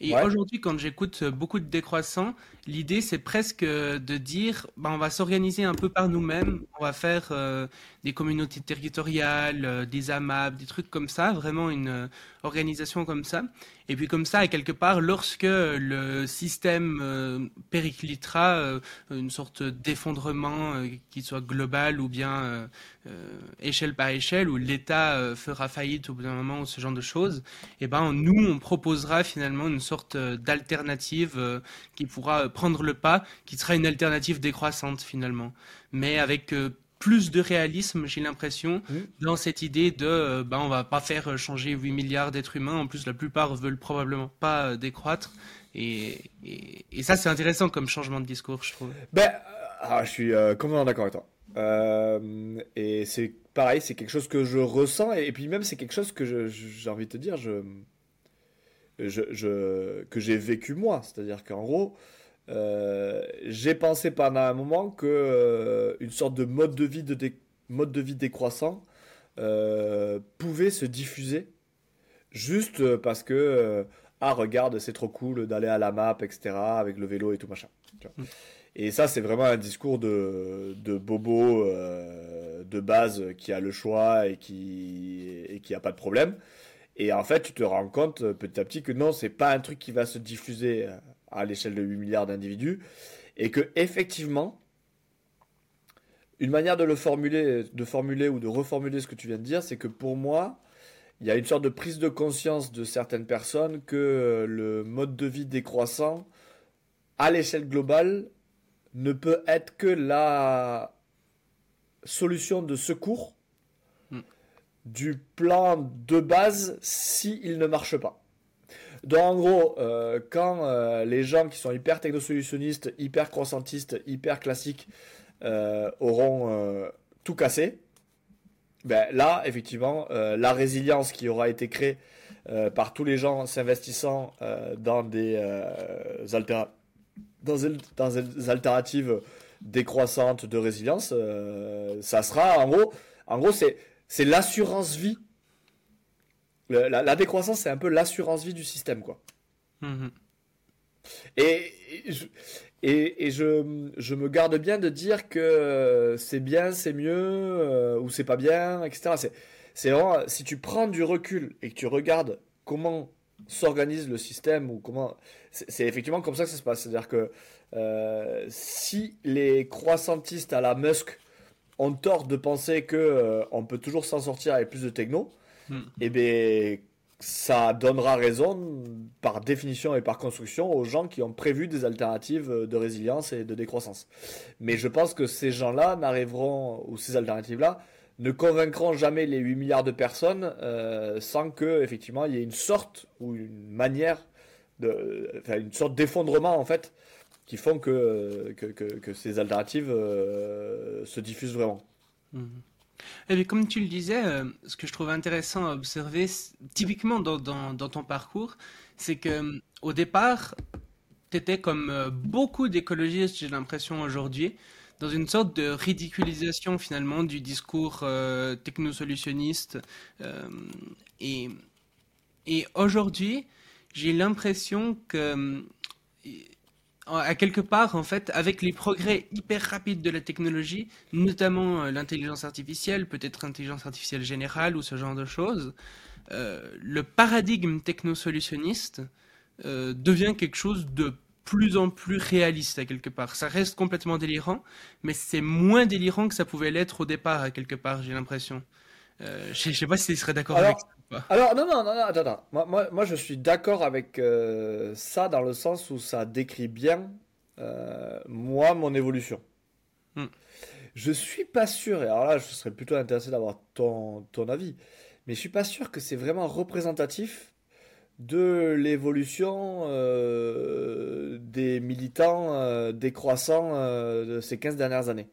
Et aujourd'hui, quand j'écoute beaucoup de décroissants, l'idée c'est presque de dire, bah, on va s'organiser un peu par nous-mêmes, on va faire euh, des communautés territoriales, euh, des AMAP, des trucs comme ça, vraiment une euh, organisation comme ça. Et puis comme ça, quelque part, lorsque le système euh, périclitera, une sorte d'effondrement qui soit global ou bien échelle par échelle, où l'État fera faillite au bout d'un moment ou ce genre de choses, et eh ben nous, on proposera finalement une sorte d'alternative qui pourra prendre le pas, qui sera une alternative décroissante finalement, mais avec plus de réalisme, j'ai l'impression, mmh. dans cette idée de euh, bah, on va pas faire euh, changer 8 milliards d'êtres humains. En plus, la plupart veulent probablement pas euh, décroître. Et, et, ça, c'est intéressant comme changement de discours, je trouve. Ben, ah, je suis complètement d'accord avec toi. et c'est pareil, c'est quelque chose que je ressens. Et, puis même, c'est quelque chose que j'ai envie de te dire, je, je, je que j'ai vécu moi. C'est-à-dire qu'en gros, euh, j'ai pensé pendant un moment que euh, une sorte de mode de vie, de mode de vie décroissant euh, pouvait se diffuser. Juste parce que ah regarde c'est trop cool d'aller à la map etc avec le vélo et tout machin. Mm. et ça c'est vraiment un discours de, de bobo de base qui a le choix et qui et qui a pas de problème. Et en fait tu te rends compte petit à petit que non c'est pas un truc qui va se diffuser à l'échelle de 8 milliards d'individus, et que effectivement, une manière de le formuler, de formuler ou de reformuler ce que tu viens de dire, c'est que pour moi, il y a une sorte de prise de conscience de certaines personnes que le mode de vie décroissant, à l'échelle globale, ne peut être que la solution de secours hmm. du plan de base s'il ne marche pas. Donc en gros, euh, quand euh, les gens qui sont hyper technosolutionnistes, hyper croissantistes, hyper classiques euh, auront tout cassé, ben là, effectivement, la résilience qui aura été créée par tous les gens s'investissant dans des alternatives décroissantes de résilience, ça sera en gros, en gros c'est l'assurance vie la, décroissance, c'est un peu l'assurance vie du système, quoi. Mhm. Et, et, je, je, me garde bien de dire que c'est bien, c'est mieux, euh, ou c'est pas bien, etc. C'est vraiment, si tu prends du recul et que tu regardes comment s'organise le système, ou comment. C'est effectivement comme ça que ça se passe. C'est-à-dire que euh, si les croissantistes à la Musk ont tort de penser que euh, on peut toujours s'en sortir avec plus de techno, Hmm. eh bien, ça donnera raison, par définition et par construction, aux gens qui ont prévu des alternatives de résilience et de décroissance. Mais je pense que ces gens-là n'arriveront, ou ces alternatives-là, ne convaincront jamais les 8 milliards de personnes euh, sans que effectivement il y ait une sorte ou une manière de enfin, une sorte d'effondrement en fait qui font que que, ces alternatives euh, se diffusent vraiment. Hmm. Eh comme tu le disais, euh, ce que je trouve intéressant à observer, typiquement dans, ton parcours, c'est que euh, au départ, tu étais comme euh, beaucoup d'écologistes, j'ai l'impression aujourd'hui, dans une sorte de ridiculisation finalement du discours technosolutionniste. et et aujourd'hui, j'ai l'impression que à quelque part, en fait, avec les progrès hyper rapides de la technologie, notamment euh, l'intelligence artificielle, peut-être l'intelligence artificielle générale ou ce genre de choses, euh, le paradigme technosolutionniste euh, devient quelque chose de plus en plus réaliste à quelque part. Ça reste complètement délirant, mais c'est moins délirant que ça pouvait l'être au départ à quelque part, j'ai l'impression. Euh, je sais pas si tu serais d'accord avec ça. Alors, non, non, non, non, attends, attends. Moi, moi, moi je suis d'accord avec euh, ça dans le sens où ça décrit bien, euh, moi, mon évolution. Hmm. Je suis pas sûr, et alors là, je serais plutôt intéressé d'avoir ton, ton avis, mais je suis pas sûr que c'est vraiment représentatif de l'évolution des militants décroissants de ces 15 dernières années.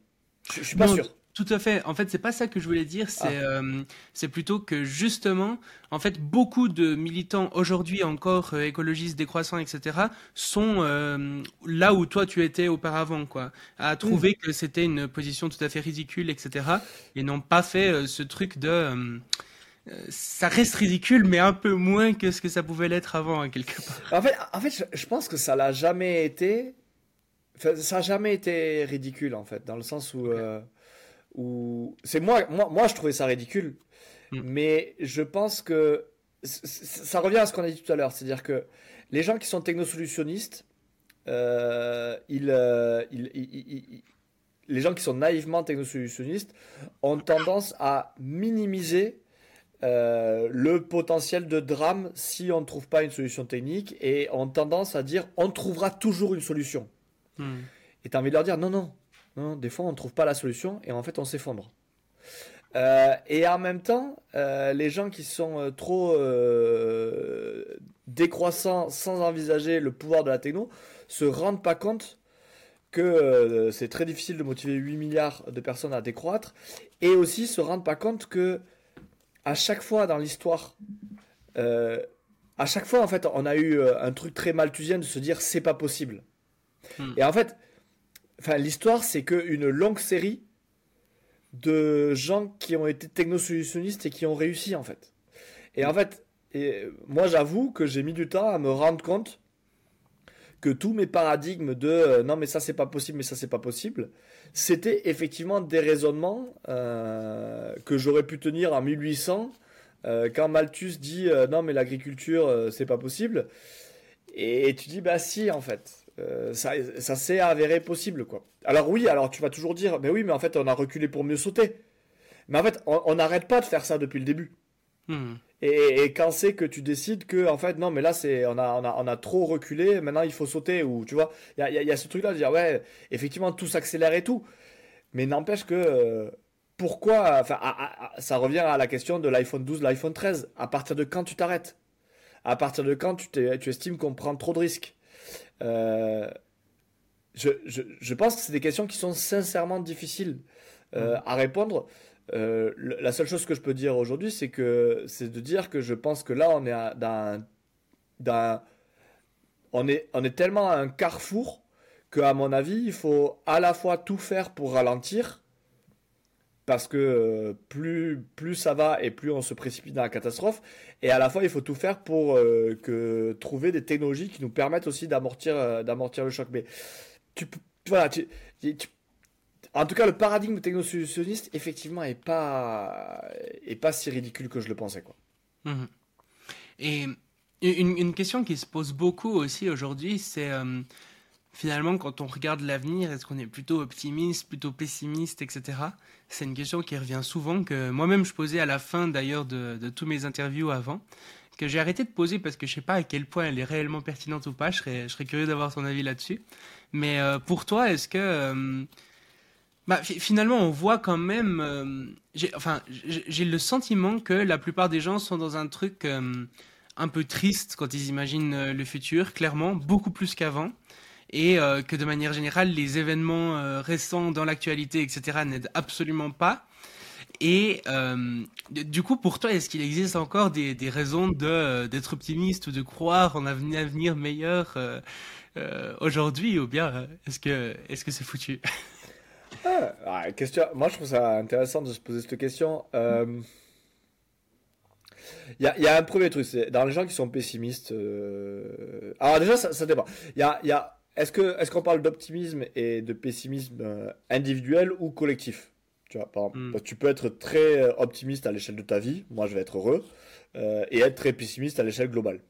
Je, je suis pas sûr. Tout à fait. En fait, c'est pas ça que je voulais dire. C'est ah. euh, c'est plutôt que justement, en fait, beaucoup de militants aujourd'hui encore euh, écologistes, décroissants, etc., sont euh, là où toi tu étais auparavant, quoi, à trouver que c'était une position tout à fait ridicule, etc., et n'ont pas fait ce truc de ça reste ridicule, mais un peu moins que ce que ça pouvait l'être avant, hein, quelque part. En fait, en fait, je pense que ça l'a jamais été. ça a jamais été ridicule, en fait, dans le sens où c'est moi, moi, moi, je trouvais ça ridicule, hmm. mais je pense que ça revient à ce qu'on a dit tout à l'heure, c'est-à-dire que les gens qui sont technosolutionnistes, euh, euh les gens qui sont naïvement technosolutionnistes ont tendance à minimiser euh, le potentiel de drame si on ne trouve pas une solution technique et ont tendance à dire on trouvera toujours une solution. Hmm. Et tu as envie de leur dire non, non, des fois, on ne trouve pas la solution et en fait, on s'effondre. Euh, et en même temps, euh, les gens qui sont euh, trop décroissants sans envisager le pouvoir de la techno se rendent pas compte que c'est très difficile de motiver 8 milliards de personnes à décroître et aussi se rendent pas compte que à chaque fois dans l'histoire, à chaque fois en fait, on a eu un truc très malthusien de se dire c'est pas possible. Hmm. Et en fait, Enfin, l'histoire, c'est qu'une longue série de gens qui ont été technosolutionnistes et qui ont réussi, en fait. Et en fait, et moi, j'avoue que j'ai mis du temps à me rendre compte que tous mes paradigmes de euh, non, mais ça, c'est pas possible, mais ça, c'est pas possible, c'était effectivement des raisonnements euh, que j'aurais pu tenir en 1800 euh, quand Malthus dit non, mais l'agriculture, c'est pas possible. Et, et tu dis, bah si, en fait. Euh, ça, ça s'est avéré possible, quoi. Alors oui, alors tu vas toujours dire, mais oui, mais en fait, on a reculé pour mieux sauter. Mais en fait, on n'arrête pas de faire ça depuis le début. Hmm. Et, quand c'est que tu décides que, en fait, non, mais là, c'est, on a, on a, on a trop reculé, maintenant il faut sauter, ou tu vois, il y a, y a, ce truc-là de dire, ouais, effectivement, tout s'accélère et tout. Mais n'empêche que, euh, pourquoi, enfin, ça revient à la question de l'iPhone 12, l'iPhone 13. À partir de quand tu t'arrêtes? À partir de quand tu, tu estimes qu'on prend trop de risques? Je, je, je, pense que c'est des questions qui sont sincèrement difficiles mmh. à répondre. la seule chose que je peux dire aujourd'hui, c'est que c'est de dire que je pense que là, on est dans, dans on est, on est tellement à un carrefour que, à mon avis, il faut à la fois tout faire pour ralentir, parce que euh, plus, plus ça va et plus on se précipite dans la catastrophe, et à la fois il faut tout faire pour euh, trouver des technologies qui nous permettent aussi d'amortir, euh, d'amortir le choc. Mais tu, voilà, en tout cas, le paradigme technosolutionniste, effectivement, est pas, est pas si ridicule que je le pensais, quoi. Mmh. Et une, question qui se pose beaucoup aussi aujourd'hui, c'est finalement, quand on regarde l'avenir, est-ce qu'on est plutôt optimiste, plutôt pessimiste, etc. C'est une question qui revient souvent, que moi-même je posais à la fin d'ailleurs de, tous mes interviews avant, que j'ai arrêté de poser parce que je sais pas à quel point elle est réellement pertinente ou pas. Je serais, curieux d'avoir ton avis là-dessus. Mais euh, pour toi, est-ce que euh, bah, finalement, on voit quand même. Euh, enfin, j'ai le sentiment que la plupart des gens sont dans un truc un peu triste quand ils imaginent le futur, clairement, beaucoup plus qu'avant et euh, que de manière générale, les événements euh, récents dans l'actualité, etc., n'aident absolument pas. Et euh, du coup, pour toi, est-ce qu'il existe encore des, des raisons d'être optimiste ou de croire en un avenir meilleur aujourd'hui, ou bien est-ce que est-ce que c'est foutu? Ah, question. Moi, je trouve ça intéressant de se poser cette question. Il y, a, un premier truc, c'est dans les gens qui sont pessimistes. Alors déjà, ça, ça dépend. Il y a est-ce que est-ce qu'on parle d'optimisme et de pessimisme euh, individuel ou collectif? Tu vois, par exemple, hmm. tu peux être très euh, optimiste à l'échelle de ta vie, moi je vais être heureux, euh, et être très pessimiste à l'échelle globale.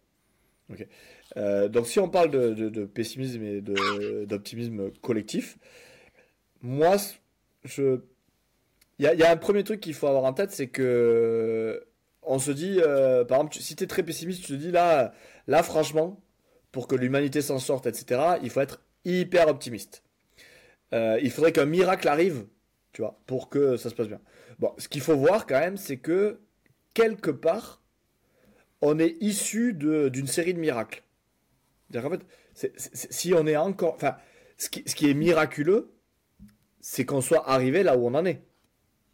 donc si on parle de, pessimisme et d'optimisme collectif, moi, je, il y, a, un premier truc qu'il faut avoir en tête, c'est que on se dit, par exemple, si tu es très pessimiste, tu te dis là, là franchement, pour que l'humanité s'en sorte, etc., il faut être hyper optimiste. Euh, il faudrait qu'un miracle arrive, tu vois, pour que ça se passe bien. Bon, ce qu'il faut voir quand même, c'est que quelque part, on est issu d'une série de miracles. En fait, si on est encore, enfin, ce qui est miraculeux, c'est qu'on soit arrivé là où on en est.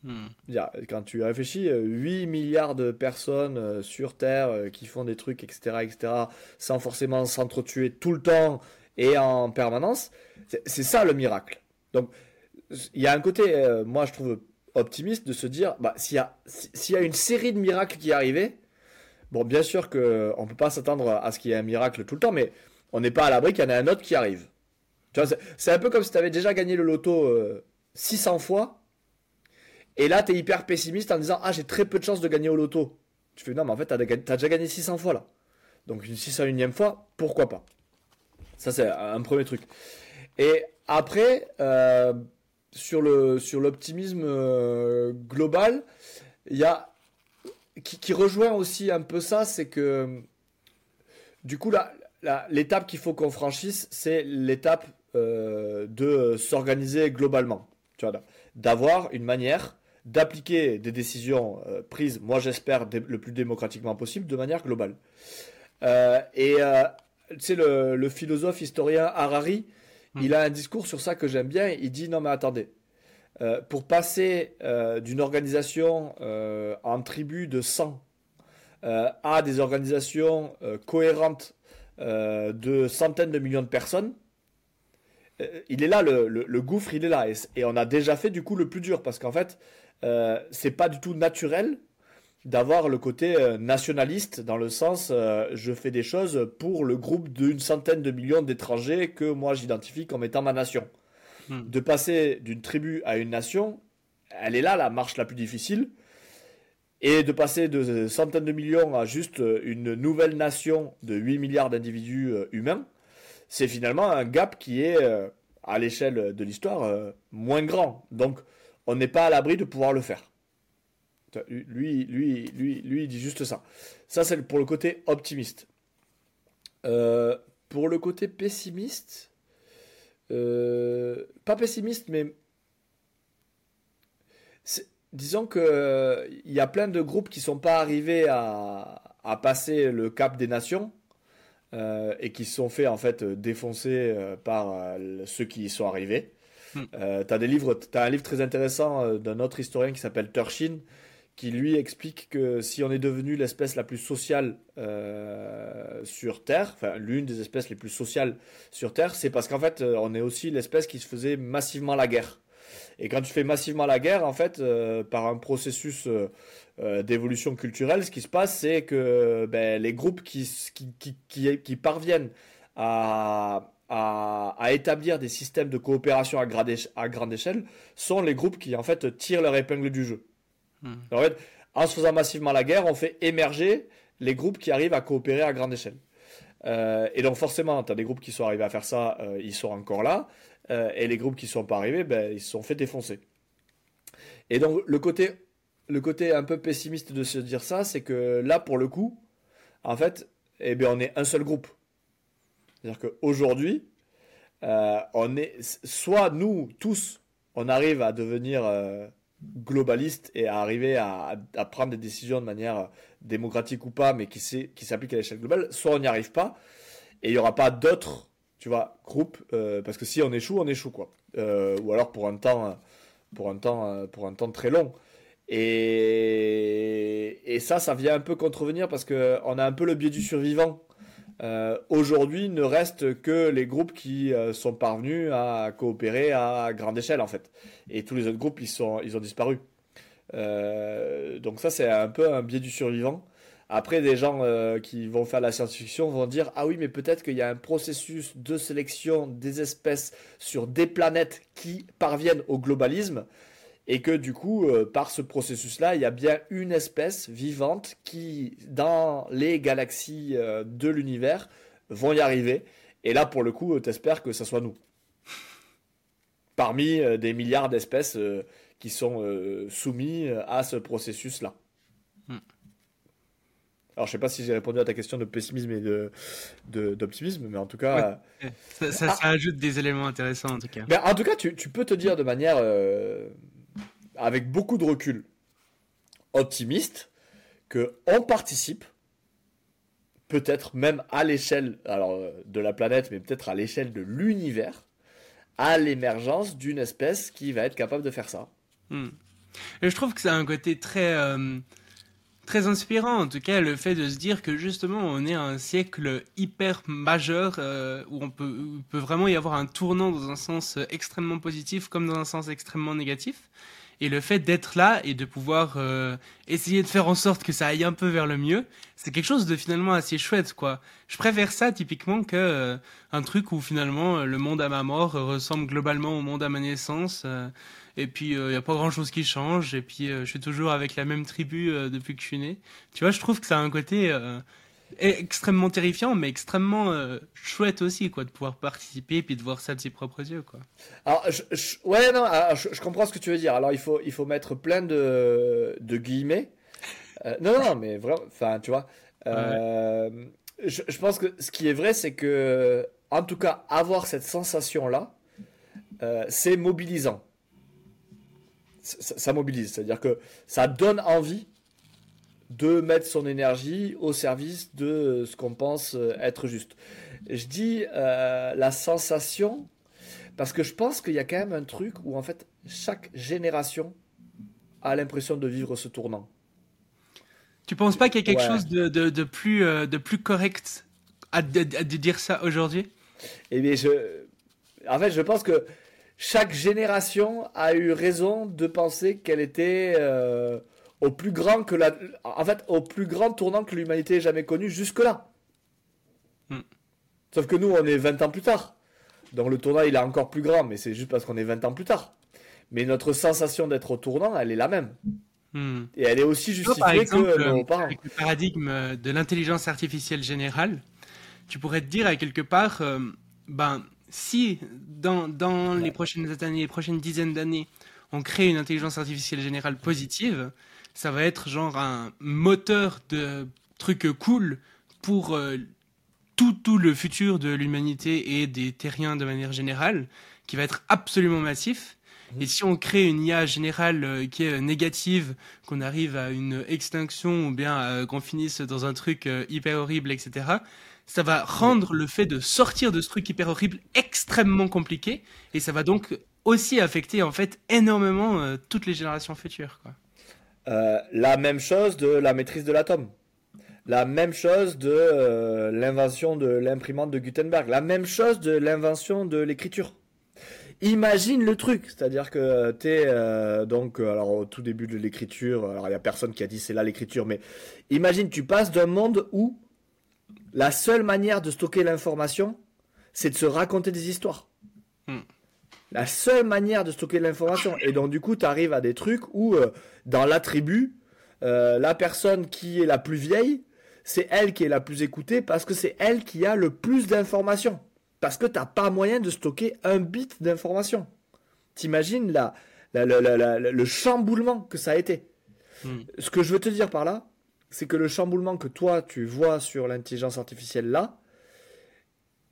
Hmm. Quand tu réfléchis, 8 euh, milliards de personnes euh, sur Terre euh, qui font des trucs, etc., etc., sans forcément s'entretuer tout le temps et en permanence, c'est ça le miracle. Donc, il y a un côté, moi je trouve optimiste de se dire, bah, s'il y, a une série de miracles qui arrivaient, bon, bien sûr qu'on ne peut pas s'attendre à ce qu'il y ait un miracle tout le temps, mais on n'est pas à l'abri qu'il y en ait un autre qui arrive. C'est un peu comme si tu avais déjà gagné le loto 600 fois et là, tu es hyper pessimiste en disant Ah, j'ai très peu de chances de gagner au loto. Tu fais Non, mais en fait, tu as, déjà gagné 600 fois là. Donc, une 601ème fois, pourquoi pas? Ça, c'est un premier truc. Et après, euh, sur l'optimisme euh, global, il y a. Qui, rejoint aussi un peu ça, c'est que. Du coup, l'étape qu'il faut qu'on franchisse, c'est l'étape euh, de s'organiser globalement. Tu vois, d'avoir une manière d'appliquer des décisions euh, prises, moi j'espère, le plus démocratiquement possible, de manière globale. Euh, et euh, tu sais, le, philosophe historien Harari, hmm. il a un discours sur ça que j'aime bien. Il dit non mais attendez, pour passer d'une organisation en tribu de 100 à des organisations cohérentes de centaines de millions de personnes, il est là, le, gouffre, il est là. et, on a déjà fait du coup le plus dur parce qu'en fait, euh, c'est pas du tout naturel d'avoir le côté euh, nationaliste dans le sens euh, je fais des choses pour le groupe d'une centaine de millions d'étrangers que moi j'identifie comme étant ma nation. Hmm. De passer d'une tribu à une nation, elle est là la marche la plus difficile. Et de passer de centaines de millions à juste une nouvelle nation de 8 milliards d'individus humains, c'est finalement un gap qui est, à l'échelle de l'histoire, moins grand. Donc, on n'est pas à l'abri de pouvoir le faire. Lui, lui, lui, lui, il dit juste ça. Ça, c'est pour le côté optimiste. Euh, pour le côté pessimiste, euh, pas pessimiste, mais disons que il y a plein de groupes qui sont pas arrivés à, passer le cap des nations euh, et qui se sont fait en fait défoncer par ceux qui y sont arrivés. Hmm. tu as des livres, as un livre très intéressant d'un autre historien qui s'appelle Turshin qui lui explique que si on est devenu l'espèce la plus sociale sur Terre, enfin l'une des espèces les plus sociales sur Terre, c'est parce qu'en fait on est aussi l'espèce qui se faisait massivement la guerre. Et quand tu fais massivement la guerre, en fait, par un processus euh, d'évolution culturelle, ce qui se passe, c'est que ben, les groupes qui, qui, qui, qui parviennent à, à, à, établir des systèmes de coopération à, grande à grande échelle sont les groupes qui en fait tirent leur épingle du jeu. Hmm. En, fait, en se faisant massivement la guerre, on fait émerger les groupes qui arrivent à coopérer à grande échelle. Euh, et donc forcément, tu as des groupes qui sont arrivés à faire ça, euh, ils sont encore là, euh, et les groupes qui ne sont pas arrivés, ben, ils se sont fait défoncer. Et donc le côté le côté un peu pessimiste de se dire ça, c'est que là, pour le coup, en fait, eh bien, on est un seul groupe. C'est-à-dire qu'aujourd'hui, euh, on est soit nous tous, on arrive à devenir euh, globaliste et à arriver à, prendre des décisions de manière démocratique ou pas, mais qui s'appliquent à l'échelle globale, soit on n'y arrive pas et il n'y aura pas d'autres, tu vois, groupes, euh, parce que si on échoue, on échoue quoi. ou alors pour un temps, pour un temps, pour un temps très long. Et, ça, ça vient un peu contrevenir parce qu'on a un peu le biais du survivant. Euh, aujourd'hui, ne reste que les groupes qui euh, sont parvenus à coopérer à grande échelle, en fait. Et tous les autres groupes, ils, sont, ils ont disparu. Euh, donc ça, c'est un peu un biais du survivant. Après, des gens qui vont faire la science-fiction vont dire Ah oui, mais peut-être qu'il y a un processus de sélection des espèces sur des planètes qui parviennent au globalisme et que du coup, euh, par ce processus-là, il y a bien une espèce vivante qui, dans les galaxies euh, de l'univers, vont y arriver. Et là, pour le coup, euh, t'espères que ça soit nous. Parmi des milliards d'espèces qui sont soumis à ce processus-là. Hmm. Alors, je sais pas si j'ai répondu à ta question de pessimisme et de, d'optimisme, mais en tout cas. Ça, ajoute des éléments intéressants, en tout cas. Mais en tout cas, tu, tu peux te dire de manière avec beaucoup de recul, optimiste, que on participe, peut-être même à l'échelle euh, de la planète, mais peut-être à l'échelle de l'univers, à l'émergence d'une espèce qui va être capable de faire ça. Hmm. Et je trouve que ça a un côté très euh, très inspirant, en tout cas, le fait de se dire que justement on est à un siècle hyper majeur euh, où on peut, où il peut vraiment y avoir un tournant dans un sens extrêmement positif comme dans un sens extrêmement négatif. Et le fait d'être là et de pouvoir euh, essayer de faire en sorte que ça aille un peu vers le mieux, c'est quelque chose de finalement assez chouette, quoi. Je préfère ça typiquement que euh, un truc où finalement le monde à ma mort ressemble globalement au monde à ma naissance. Euh, et puis il n'y a pas grand chose qui change. Et puis je suis toujours avec la même tribu depuis que je suis né. Tu vois, je trouve que ça a un côté extrêmement terrifiant, mais extrêmement euh, chouette aussi, quoi, de pouvoir participer et puis de voir ça de ses propres yeux, quoi. Alors, je, ouais, non, je, comprends ce que tu veux dire. Alors, il faut, il faut mettre plein de, de guillemets. Euh, non, non, mais vraiment, enfin, tu vois. Euh, je, pense que ce qui est vrai, c'est que, en tout cas, avoir cette sensation-là, c'est mobilisant. ça mobilise, c'est-à-dire que ça donne envie de mettre son énergie au service de ce qu'on pense euh, être juste. Je dis euh, la sensation parce que je pense qu'il y a quand même un truc où en fait chaque génération a l'impression de vivre ce tournant. Tu penses pas qu'il y a quelque chose de, de, plus, euh, de plus correct à, de, dire ça aujourd'hui? Eh bien, je, en fait, je pense que chaque génération a eu raison de penser qu'elle était au plus grand que la, en fait, au plus grand tournant que l'humanité ait jamais connu jusque-là. Hmm. Sauf que nous, on est 20 ans plus tard. Donc le tournant, il est encore plus grand, mais c'est juste parce qu'on est 20 ans plus tard. Mais notre sensation d'être au tournant, elle est la même. Hmm. Et elle est aussi justifiée que nos parents. Avec le paradigme de l'intelligence artificielle générale, tu pourrais te dire à quelque part, euh, ben, si dans, dans les prochaines années, les prochaines dizaines d'années, on crée une intelligence artificielle générale positive, ça va être genre un moteur de trucs cool pour euh, tout, tout le futur de l'humanité et des terriens de manière générale, qui va être absolument massif. Et si on crée une IA générale euh, qui est négative, qu'on arrive à une extinction ou bien qu'on finisse dans un truc hyper horrible, etc., ça va rendre le fait de sortir de ce truc hyper horrible extrêmement compliqué et ça va donc aussi affecter en fait énormément toutes les générations futures. Quoi. La même chose de la maîtrise de l'atome. La même chose de euh, l'invention de l'imprimante de Gutenberg. La même chose de l'invention de l'écriture. Imagine le truc, c'est-à-dire que tu es euh, donc euh, alors au tout début de l'écriture, alors il y a personne qui a dit c'est là l'écriture, mais imagine tu passes d'un monde où la seule manière de stocker l'information, c'est de se raconter des histoires. Hmm. La seule manière de stocker l'information. Et donc du coup, tu arrives à des trucs où dans la tribu, la personne qui est la plus vieille, c'est elle qui est la plus écoutée parce que c'est elle qui a le plus d'informations. Parce que tu n'as pas moyen de stocker un bit d'informations. T'imagines la, le chamboulement que ça a été. Hmm. Ce que je veux te dire par là, c'est que le chamboulement que toi tu vois sur l'intelligence artificielle là,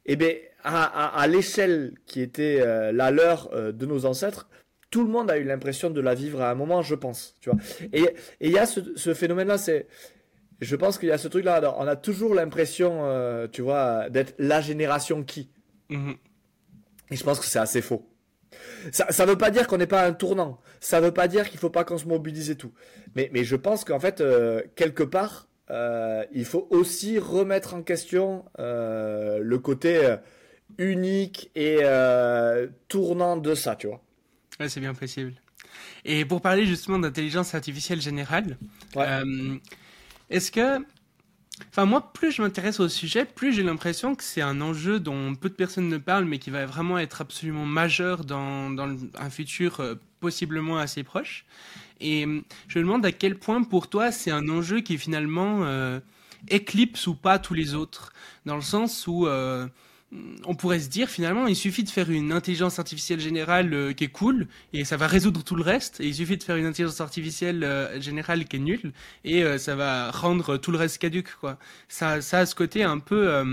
eh bien, à, l'échelle qui était euh, la leur euh, de nos ancêtres, tout le monde a eu l'impression de la vivre à un moment, je pense. Tu vois. Et il y a ce, ce phénomène-là, c'est je pense qu'il y a ce truc-là. On a toujours l'impression, euh, tu vois, d'être la génération qui. Mhm. Et je pense que c'est assez faux. Ça ne veut pas dire qu'on n'est pas un tournant. Ça ne veut pas dire qu'il ne faut pas qu'on se mobilise et tout. Mais, mais je pense qu'en fait, euh, quelque part, euh, il faut aussi remettre en question le côté unique et tournant de ça, tu vois. Ouais, c'est bien possible. Et pour parler justement d'intelligence artificielle générale, est-ce que Enfin, moi, plus je m'intéresse au sujet, plus j'ai l'impression que c'est un enjeu dont peu de personnes ne parlent, mais qui va vraiment être absolument majeur dans, dans un futur euh, possiblement assez proche. Et euh, je me demande à quel point, pour toi, c'est un enjeu qui finalement euh, éclipse ou pas tous les autres, dans le sens où on pourrait se dire finalement il suffit de faire une intelligence artificielle générale euh, qui est cool et ça va résoudre tout le reste et il suffit de faire une intelligence artificielle euh, générale qui est nulle et euh, ça va rendre tout le reste caduque quoi. Ça a ce côté un peu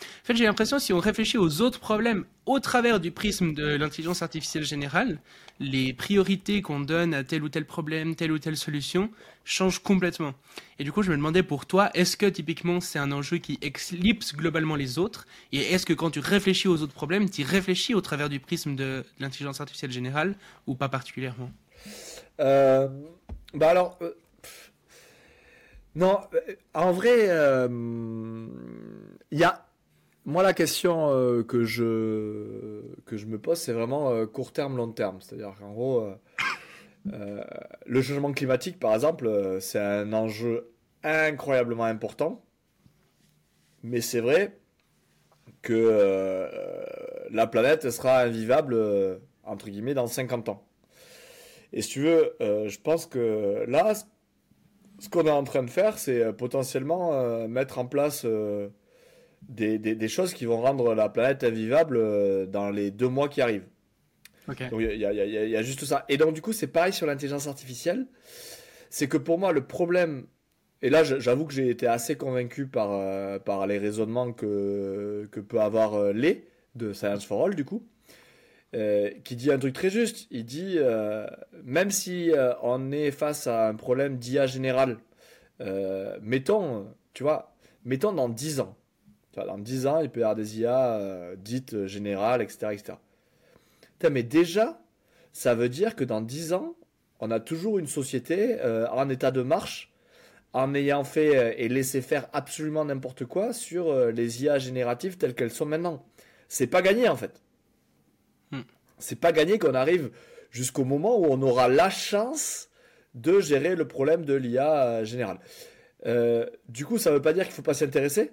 en fait, j'ai l'impression, si on réfléchit aux autres problèmes au travers du prisme de l'intelligence artificielle générale, les priorités qu'on donne à tel ou tel problème, telle ou telle solution, changent complètement. Et du coup, je me demandais pour toi, est-ce que typiquement c'est un enjeu qui éclipse globalement les autres? Et est-ce que quand tu réfléchis aux autres problèmes, tu réfléchis au travers du prisme de l'intelligence artificielle générale ou pas particulièrement? Euh, Bah alors. Euh, non, euh, en vrai, il y a moi, la question euh, que, je, que je me pose, c'est vraiment euh, court terme, long terme. C'est-à-dire qu'en gros, euh, le changement climatique, par exemple, c'est un enjeu incroyablement important. Mais c'est vrai que la planète sera invivable, entre guillemets, dans 50 ans. Et si tu veux, je pense que là, ce qu'on est en train de faire, c'est potentiellement mettre en place des, des, choses qui vont rendre la planète invivable euh, dans les deux mois qui arrivent. Donc il y, y, a juste ça. Et donc du coup, c'est pareil sur l'intelligence artificielle. C'est que pour moi, le problème, et là j'avoue que j'ai été assez convaincu par, euh, par les raisonnements que, que peut avoir euh, les de Science for All, du coup, qui dit un truc très juste. Il dit, même si on est face à un problème d'IA général, mettons, tu vois, mettons dans 10 ans, dans 10 ans, il peut y avoir des IA euh, dites euh, générales, etc. etc. mais déjà, ça veut dire que dans 10 ans, on a toujours une société euh, en état de marche, en ayant fait et laissé faire absolument n'importe quoi sur les IA génératives telles qu'elles sont maintenant. C'est pas gagné en fait. Hmm. C'est pas gagné qu'on arrive jusqu'au moment où on aura la chance de gérer le problème de l'IA générale. du coup, ça veut pas dire qu'il faut pas s'y intéresser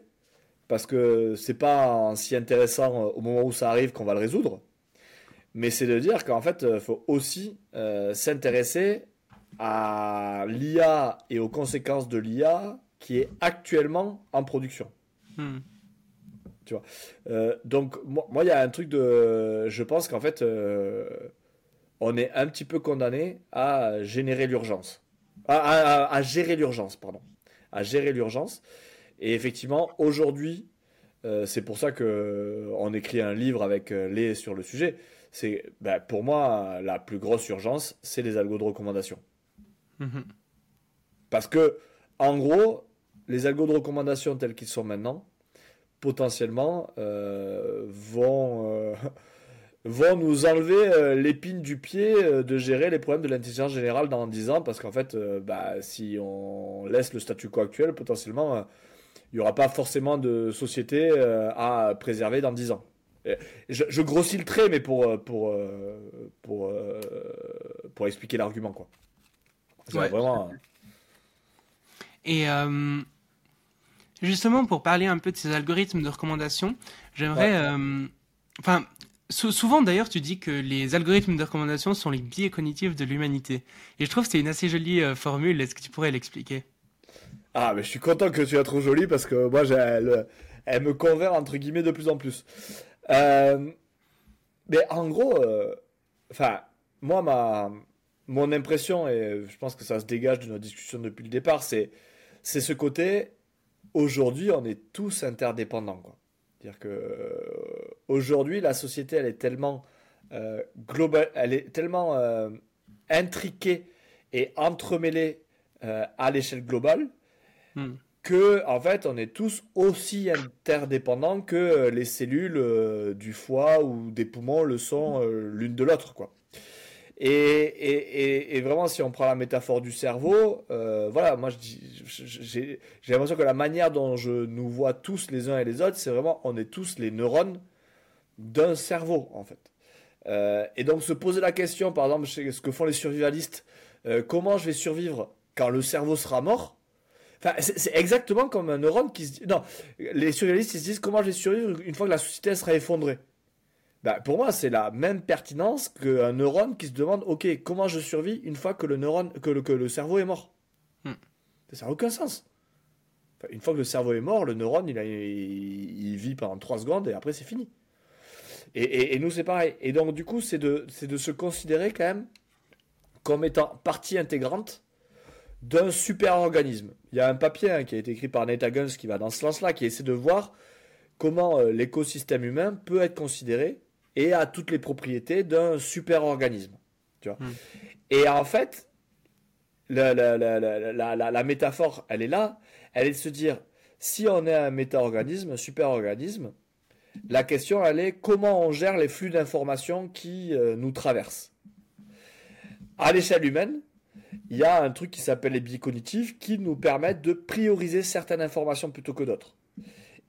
parce que c'est pas si intéressant euh, au moment où ça arrive qu'on va le résoudre. Mais c'est de dire qu'en fait, il euh, faut aussi euh, s'intéresser à l'IA et aux conséquences de l'IA qui est actuellement en production. Hmm. Tu vois. donc, moi, il y a un truc de. Je pense qu'en fait, on est un petit peu condamné à générer l'urgence. à, gérer l'urgence, pardon. À gérer l'urgence. Et effectivement, aujourd'hui, euh, c'est pour ça que on écrit un livre avec les sur le sujet. C'est ben, pour moi la plus grosse urgence, c'est les algos de recommandation. Mhm. Parce que en gros, les algos de recommandation tels qu'ils sont maintenant, potentiellement vont vont nous enlever euh, l'épine du pied euh, de gérer les problèmes de l'intelligence générale dans 10 ans, parce qu'en fait, euh, bah, si on laisse le statu quo actuel, potentiellement, il n'y aura pas forcément de société à préserver dans 10 ans. Je, grossis le trait, mais pour, pour, pour, pour expliquer l'argument. quoi. Vraiment... Et justement, pour parler un peu de ces algorithmes de recommandation, j'aimerais... Enfin, souvent d'ailleurs, tu dis que les algorithmes de recommandation sont les biais cognitifs de l'humanité. Et je trouve que c'est une assez jolie euh, formule. Est-ce que tu pourrais l'expliquer? Ah, mais je suis content que tu la trouves jolie parce que moi, elle, elle, me convainc entre guillemets de plus en plus. Euh, mais en gros, euh, enfin, moi, ma, mon impression, et je pense que ça se dégage de notre discussion depuis le départ, c'est, c'est ce côté, aujourd'hui, on est tous interdépendants. C'est-à-dire que euh, aujourd'hui, la société, elle est tellement globale, elle est tellement intriquée et entremêlée à l'échelle globale hmm. que, en fait, on est tous aussi interdépendants que les cellules du foie ou des poumons le sont l'une de l'autre, quoi. Et, vraiment, si on prend la métaphore du cerveau, euh, voilà, moi j'ai l'impression que la manière dont je nous vois tous les uns et les autres, c'est vraiment, on est tous les neurones d'un cerveau, en fait. Euh, et donc se poser la question, par exemple, ce que font les survivalistes, euh, comment je vais survivre quand le cerveau sera mort Enfin, c'est exactement comme un neurone qui se dit... Non, les survivalistes, ils se disent comment je vais survivre une fois que la société sera effondrée? Bah, pour moi, c'est la même pertinence qu'un neurone qui se demande Ok, comment je survis une fois que le, neurone, que le, que le cerveau est mort? Hmm. Ça n'a aucun sens. une fois que le cerveau est mort, le neurone, il, a, il, vit pendant 3 secondes et après, c'est fini. Et, et, nous, c'est pareil. Et donc, du coup, c'est de, de se considérer quand même comme étant partie intégrante d'un super organisme. Il y a un papier hein, qui a été écrit par Nate Huggins qui va dans ce sens-là, qui essaie de voir comment euh, l'écosystème humain peut être considéré et a toutes les propriétés d'un super organisme. Tu vois hmm. Et en fait, la, la, la, la, métaphore, elle est là. Elle est de se dire, si on est un méta-organisme, un super-organisme, la question, elle est comment on gère les flux d'informations qui euh, nous traversent. À l'échelle humaine, il y a un truc qui s'appelle les biais cognitifs qui nous permettent de prioriser certaines informations plutôt que d'autres.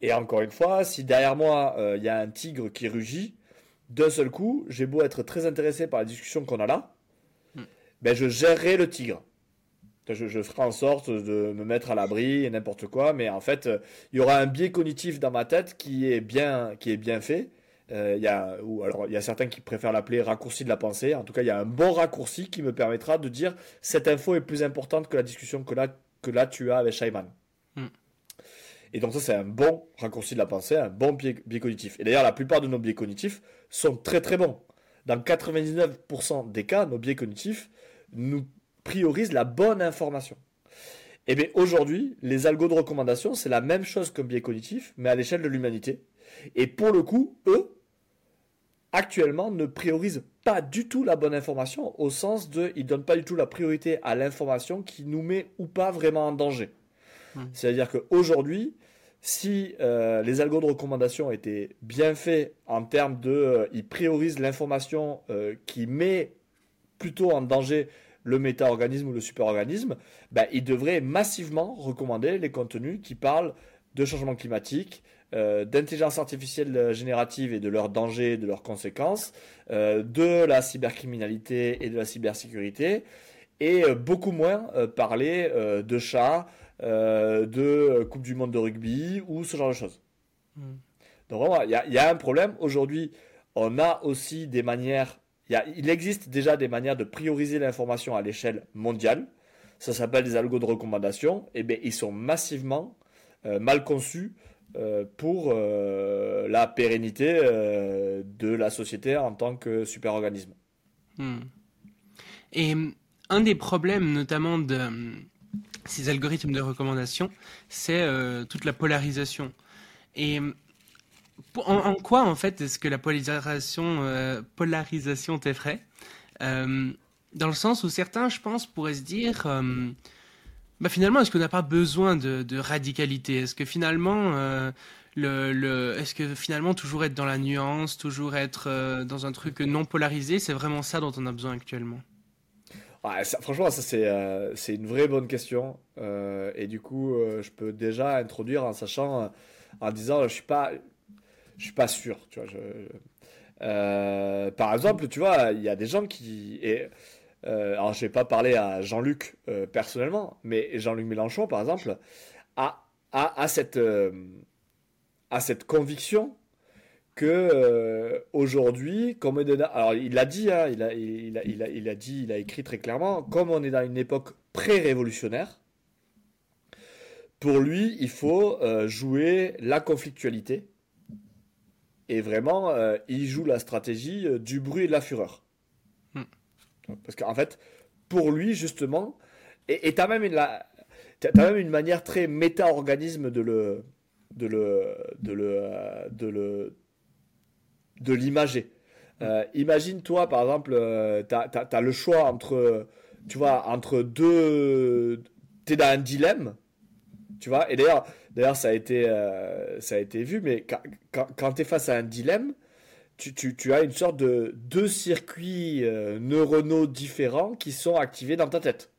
Et encore une fois, si derrière moi, euh, il y a un tigre qui rugit, d'un seul coup, j'ai beau être très intéressé par la discussion qu'on a là, hmm. ben je gérerai le tigre. Je, ferai en sorte de me mettre à l'abri et n'importe quoi, mais en fait, euh, il y aura un biais cognitif dans ma tête qui est bien, qui est bien fait. Euh, il y a, ou alors il y a certains qui préfèrent l'appeler raccourci de la pensée. En tout cas, il y a un bon raccourci qui me permettra de dire cette info est plus importante que la discussion que là, que là tu as avec Shaiman. Et donc ça, c'est un bon raccourci de la pensée, un bon biais, cognitif. Et d'ailleurs, la plupart de nos biais cognitifs sont très très bons. Dans 99% des cas, nos biais cognitifs nous priorisent la bonne information. Et eh bien aujourd'hui, les algos de recommandation, c'est la même chose qu'un biais cognitif, mais à l'échelle de l'humanité. Et pour le coup, eux, actuellement, ne priorisent pas du tout la bonne information, au sens de, ils ne donnent pas du tout la priorité à l'information qui nous met ou pas vraiment en danger. Hmm. C'est-à-dire qu'aujourd'hui, si euh, les algos de recommandation étaient bien faits en termes de, euh, ils priorisent l'information euh, qui met plutôt en danger le méta-organisme ou le super-organisme, ben, ils devraient massivement recommander les contenus qui parlent de changement climatique, d'intelligence artificielle générative et de leurs dangers, de leurs conséquences, de la cybercriminalité et de la cybersécurité, et beaucoup moins parler de chats, euh, de Coupe du Monde de rugby ou ce genre de choses. Hmm. Donc vraiment, il y, a un problème. Aujourd'hui, on a aussi des manières, il existe déjà des manières de prioriser l'information à l'échelle mondiale. Ça s'appelle des algos de recommandation. Et eh bien, ils sont massivement euh, mal conçus euh, pour la pérennité de la société en tant que super-organisme. Hmm. Et un des problèmes, notamment de ces algorithmes de recommandation, c'est euh, toute la polarisation. Et en, quoi, en fait, est-ce que la polarisation, euh, t'effraie? Euh, Dans le sens où certains, je pense, pourraient se dire, euh, bah, finalement, est-ce qu'on n'a pas besoin de, radicalité? Est-ce que finalement, le, le est-ce que finalement toujours être dans la nuance, toujours être dans un truc non polarisé, c'est vraiment ça dont on a besoin actuellement? Franchement, ça c'est c'est une vraie bonne question. et du coup, je peux déjà introduire en sachant, en disant, je suis pas, je suis pas sûr. Tu vois, euh, par exemple, tu vois, il y a des gens qui. Euh, alors, je vais pas parler à Jean-Luc euh, personnellement, mais Jean-Luc Mélenchon, par exemple, a, a, cette, conviction que aujourd'hui, comme il l'a dit, hein, dit, il a écrit très clairement, comme on est dans une époque pré-révolutionnaire, pour lui, il faut jouer la conflictualité et vraiment, euh, il joue la stratégie euh, du bruit et de la fureur. Parce qu'en fait, pour lui, justement, et tu as, même une manière très méta-organisme de le de le de le de le de l'imager. Euh, imagine toi par exemple tu as, le choix entre tu vois entre deux tu es dans un dilemme tu vois et d'ailleurs ça, a été, euh, ça a été vu, mais quand, tu es face à un dilemme, tu, as une sorte de deux circuits euh, neuronaux différents qui sont activés dans ta tête.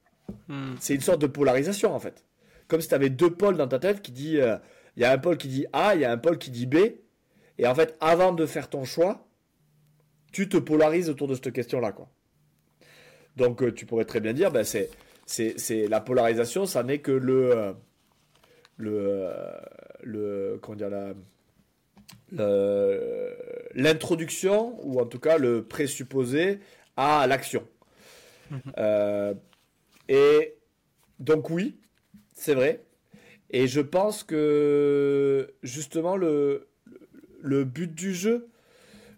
Hmm. C'est une sorte de polarisation, en fait. Comme si tu avais deux pôles dans ta tête qui dit... Euh, il y a un pôle qui dit A, il y a un pôle qui dit B. Et en fait, avant de faire ton choix, tu te polarises autour de cette question-là. quoi. Donc, tu pourrais très bien dire, ben, c'est, c'est, la polarisation, ça n'est que le le, le comment dire la l'introduction ou en tout cas le présupposé à l'action. Mhm. Euh, et donc oui, c'est vrai. Et je pense que justement le, le but du jeu,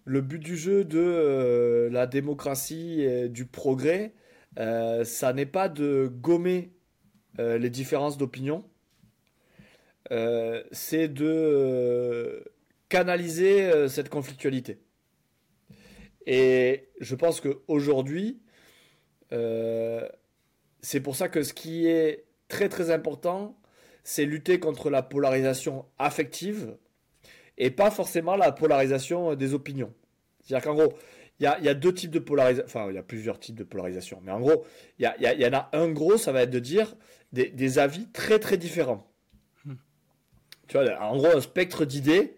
le but du jeu de euh, la démocratie et du progrès, euh, ça n'est pas de gommer les différences d'opinion, euh, c'est de euh, canaliser euh, cette conflictualité. Et je pense qu'aujourd'hui, c'est pour ça que ce qui est très très important, c'est lutter contre la polarisation affective et pas forcément la polarisation des opinions. C'est-à-dire qu'en gros, il y a, deux types de polarisation, enfin il y a plusieurs types de polarisation, mais en gros, il y, en a un gros, ça va être de dire des avis très très différents. Tu vois, en gros, un spectre d'idées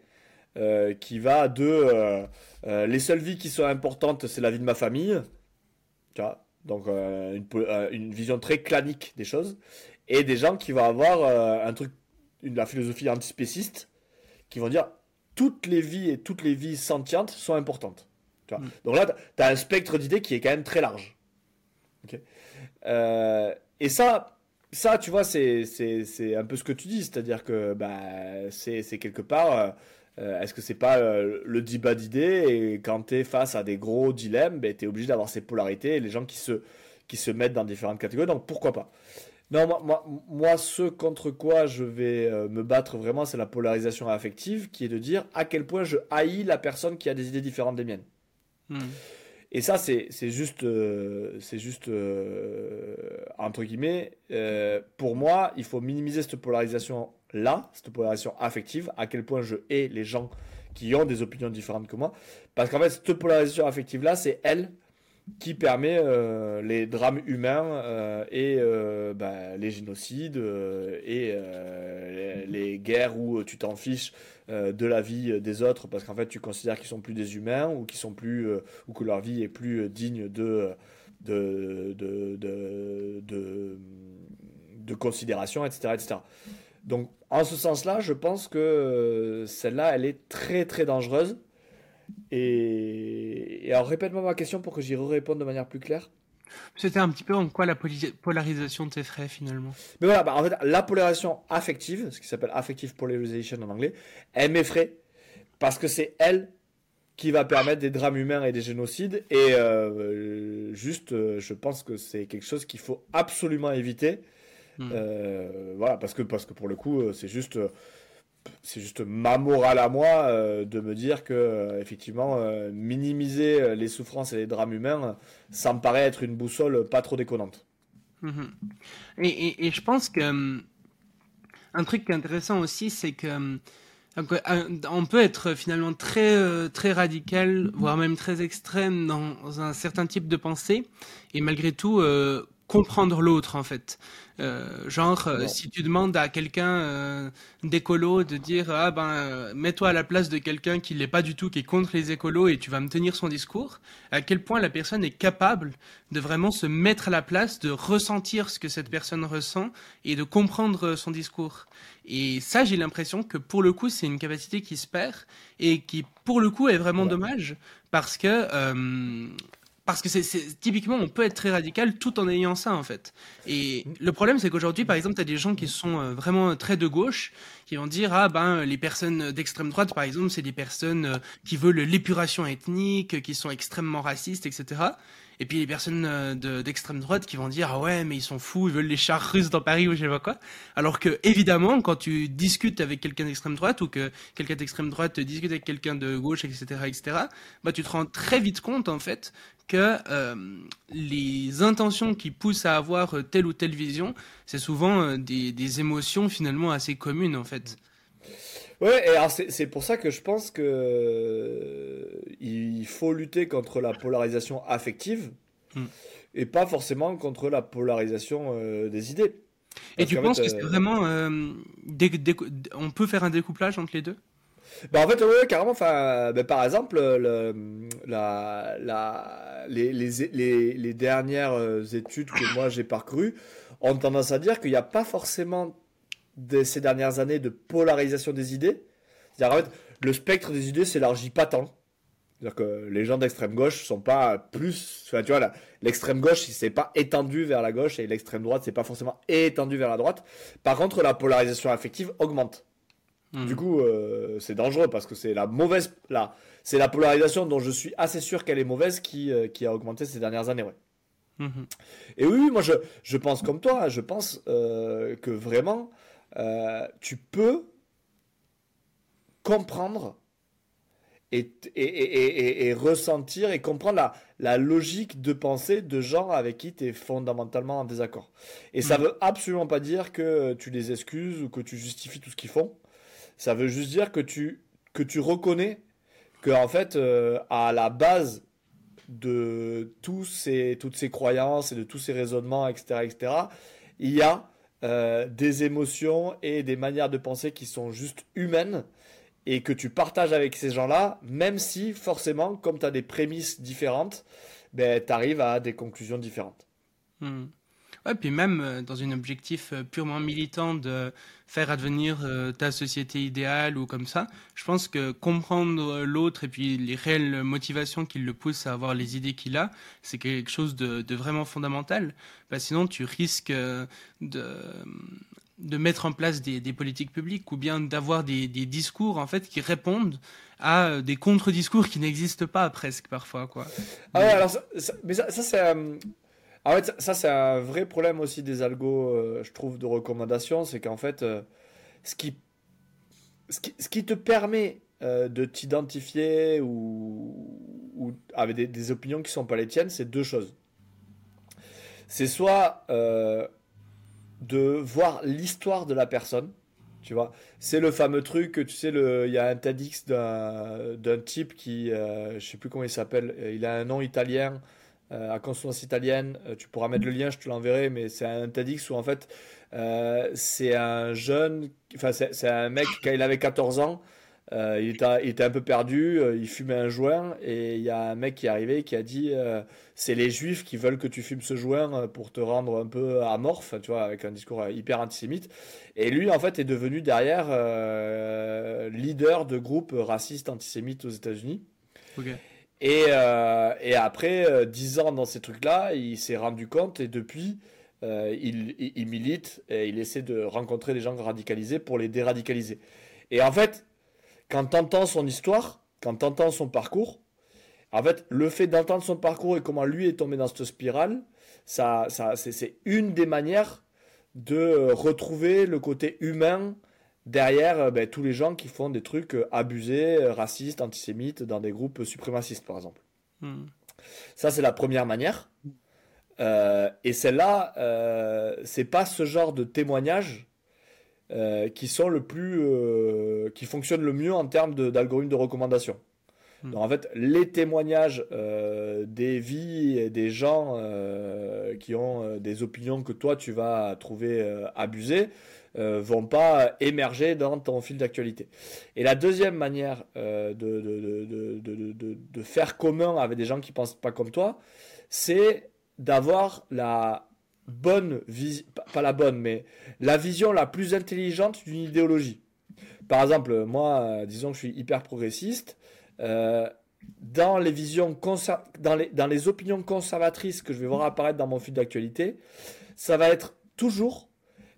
euh, qui va de euh, euh, les seules vies qui sont importantes, c'est la vie de ma famille. Tu vois, donc une, vision très clanique des choses. Et des gens qui vont avoir un truc, une, la philosophie antispéciste, qui vont dire toutes les vies et toutes les vies sentientes sont importantes. Tu vois. Mm. Donc là, tu as un spectre d'idées qui est quand même très large. et ça, ça, tu vois, c'est un peu ce que tu dis, c'est-à-dire que bah, c'est quelque part, euh, euh, est-ce que c'est pas euh, le débat d'idées et quand tu es face à des gros dilemmes, bah, tu es obligé d'avoir ces polarités et les gens qui se, qui se mettent dans différentes catégories, donc pourquoi pas? Non, moi, moi, ce contre quoi je vais me battre vraiment, c'est la polarisation affective, qui est de dire à quel point je haïs la personne qui a des idées différentes des miennes. Hmm. Et ça, c'est juste, c'est juste euh, euh, entre guillemets, euh, pour moi, il faut minimiser cette polarisation-là, cette polarisation affective, à quel point je hais les gens qui ont des opinions différentes que moi. Parce qu'en fait, cette polarisation affective-là, c'est elle qui permet euh, les drames humains euh, et euh, bah, les génocides et les, guerres où tu t'en fiches de la vie des autres parce qu'en fait tu considères qu'ils sont plus des humains ou qu'ils sont plus ou que leur vie est plus digne de de, de, de, de considération, etc., etc. Donc, en ce sens-là, je pense que celle-là, elle est très très dangereuse et, alors, répète-moi ma question pour que j'y réponde de manière plus claire. C'était un petit peu en quoi la polarisation t'effraie finalement? Mais voilà, bah, en fait, la polarisation affective, ce qui s'appelle affective polarization en anglais, elle m'effraie parce que c'est elle qui va permettre des drames humains et des génocides. Et euh, juste, euh, je pense que c'est quelque chose qu'il faut absolument éviter. Hmm. Euh, voilà, parce que, parce que pour le coup, c'est juste c'est juste ma morale à moi euh, de me dire que euh, effectivement euh, minimiser les souffrances et les drames humains, ça me paraît être une boussole pas trop déconnante. Mhm. Et, et, je pense que un truc qui est intéressant aussi, c'est que on peut être finalement très très radical, voire même très extrême dans un certain type de pensée, et malgré tout comprendre l'autre en fait. Euh, genre, euh, si tu demandes à quelqu'un euh, d'écolo de dire ah ben mets-toi à la place de quelqu'un qui l'est pas du tout, qui est contre les écolos et tu vas me tenir son discours, à quel point la personne est capable de vraiment se mettre à la place, de ressentir ce que cette personne ressent et de comprendre son discours. Et ça, j'ai l'impression que pour le coup, c'est une capacité qui se perd et qui, pour le coup, est vraiment dommage parce que parce que c'est typiquement on peut être très radical tout en ayant ça en fait. Et le problème c'est qu'aujourd'hui par exemple tu as des gens qui sont euh, vraiment très de gauche qui vont dire ah ben les personnes d'extrême droite par exemple c'est des personnes euh, qui veulent l'épuration ethnique, qui sont extrêmement racistes etc. Et puis les personnes euh, d'extrême droite qui vont dire ah ouais mais ils sont fous, ils veulent les chars russes dans Paris ou je sais pas quoi. Alors que évidemment quand tu discutes avec quelqu'un d'extrême droite ou que quelqu'un d'extrême droite discute avec quelqu'un de gauche etc etc. Bah tu te rends très vite compte en fait que euh, les intentions qui poussent à avoir telle ou telle vision, c'est souvent euh, des, émotions finalement assez communes en fait. Ouais, et alors c'est pour ça que je pense que euh, il faut lutter contre la polarisation affective hmm. et pas forcément contre la polarisation euh, des idées. et tu penses que c'est euh, vraiment on peut faire un découplage entre les deux? Bah en fait, ouais, carrément. Enfin, bah, par exemple, le, la, la, les, les, les, dernières études que moi j'ai parcourues ont tendance à dire qu'il n'y a pas forcément de ces dernières années de polarisation des idées. C'est-à-dire, en fait, le spectre des idées s'élargit pas tant. C'est-à-dire que les gens d'extrême gauche sont pas plus. Enfin, tu vois, l'extrême gauche, c'est pas étendu vers la gauche et l'extrême droite, c'est pas forcément étendu vers la droite. Par contre, la polarisation affective augmente. Hmm. Du coup, euh, c'est dangereux parce que c'est la mauvaise. La, c'est la polarisation dont je suis assez sûr qu'elle est mauvaise qui, euh, qui a augmenté ces dernières années. Ouais. Hmm. Et oui, moi je, je pense comme toi, je pense euh, que vraiment euh, tu peux comprendre et, et, ressentir et comprendre la, la, logique de pensée de gens avec qui tu es fondamentalement en désaccord. Et ça mm. veut absolument pas dire que tu les excuses ou que tu justifies tout ce qu'ils font. Ça veut juste dire que tu, que tu reconnais que, en fait, euh, à la base de tous ces, toutes ces croyances et de tous ces raisonnements, etc., etc., il y a euh, des émotions et des manières de penser qui sont juste humaines et que tu partages avec ces gens-là, même si forcément, comme tu as des prémices différentes, ben, tu arrives à des conclusions différentes. Hmm. Ouais, puis même euh, dans un objectif euh, purement militant de faire advenir euh, ta société idéale ou comme ça, je pense que comprendre l'autre et puis les réelles motivations qui le poussent à avoir les idées qu'il a, c'est quelque chose de, vraiment fondamental. Bah, sinon, tu risques de mettre en place des, politiques publiques ou bien d'avoir des, discours en fait qui répondent à des contre-discours qui n'existent pas presque parfois quoi. Ah ouais, alors mais ça, ça c'est en fait, ça, c'est un vrai problème aussi des algos, euh, je trouve, de recommandation. C'est qu'en fait, euh, ce, qui, ce, qui, ce, qui, te permet euh, de t'identifier ou, avec des, opinions qui sont pas les tiennes, c'est deux choses. C'est soit de voir l'histoire de la personne. Tu vois, c'est le fameux truc, tu sais, il y a un TEDx d'un type qui, je sais plus comment il s'appelle, il a un nom italien, euh, à consonance italienne. Euh, tu pourras mettre le lien, je te l'enverrai, mais c'est un TEDx où en fait euh, c'est un jeune, enfin c'est un mec quand il avait 14 ans. il, était, un peu perdu, il fumait un joint et il y a un mec qui est arrivé qui a dit c'est les juifs qui veulent que tu fumes ce joint pour te rendre un peu amorphe, tu vois, avec un discours hyper antisémite. Et lui en fait est devenu derrière leader de groupes racistes antisémites aux États-Unis. Okay. Et, euh, et après euh, dix ans dans ces trucs-là, il s'est rendu compte et depuis, euh, il, il, milite et il essaie de rencontrer des gens radicalisés pour les déradicaliser. Et en fait, quand tu entends son histoire, quand tu entends son parcours, en fait, le fait d'entendre son parcours et comment lui est tombé dans cette spirale, ça, ça, c'est une des manières de retrouver le côté humain derrière ben, tous les gens qui font des trucs abusés, racistes, antisémites dans des groupes suprémacistes, par exemple. Hmm. Ça, c'est la première manière. et celle-là, c'est pas ce genre de témoignage qui sont le plus, qui fonctionne le mieux en termes d'algorithmes de, recommandation. Hmm. Donc en fait, les témoignages euh, des vies et des gens euh, qui ont euh, des opinions que toi tu vas trouver abusées vont pas émerger dans ton fil d'actualité. Et la deuxième manière de, de, de, de, faire commun avec des gens qui pensent pas comme toi, c'est d'avoir la bonne vision, pas la bonne, mais la vision la plus intelligente d'une idéologie. Par exemple, moi, disons que je suis hyper progressiste. Euh, dans les visions dans les, dans les opinions conservatrices que je vais voir apparaître dans mon fil d'actualité, ça va être toujours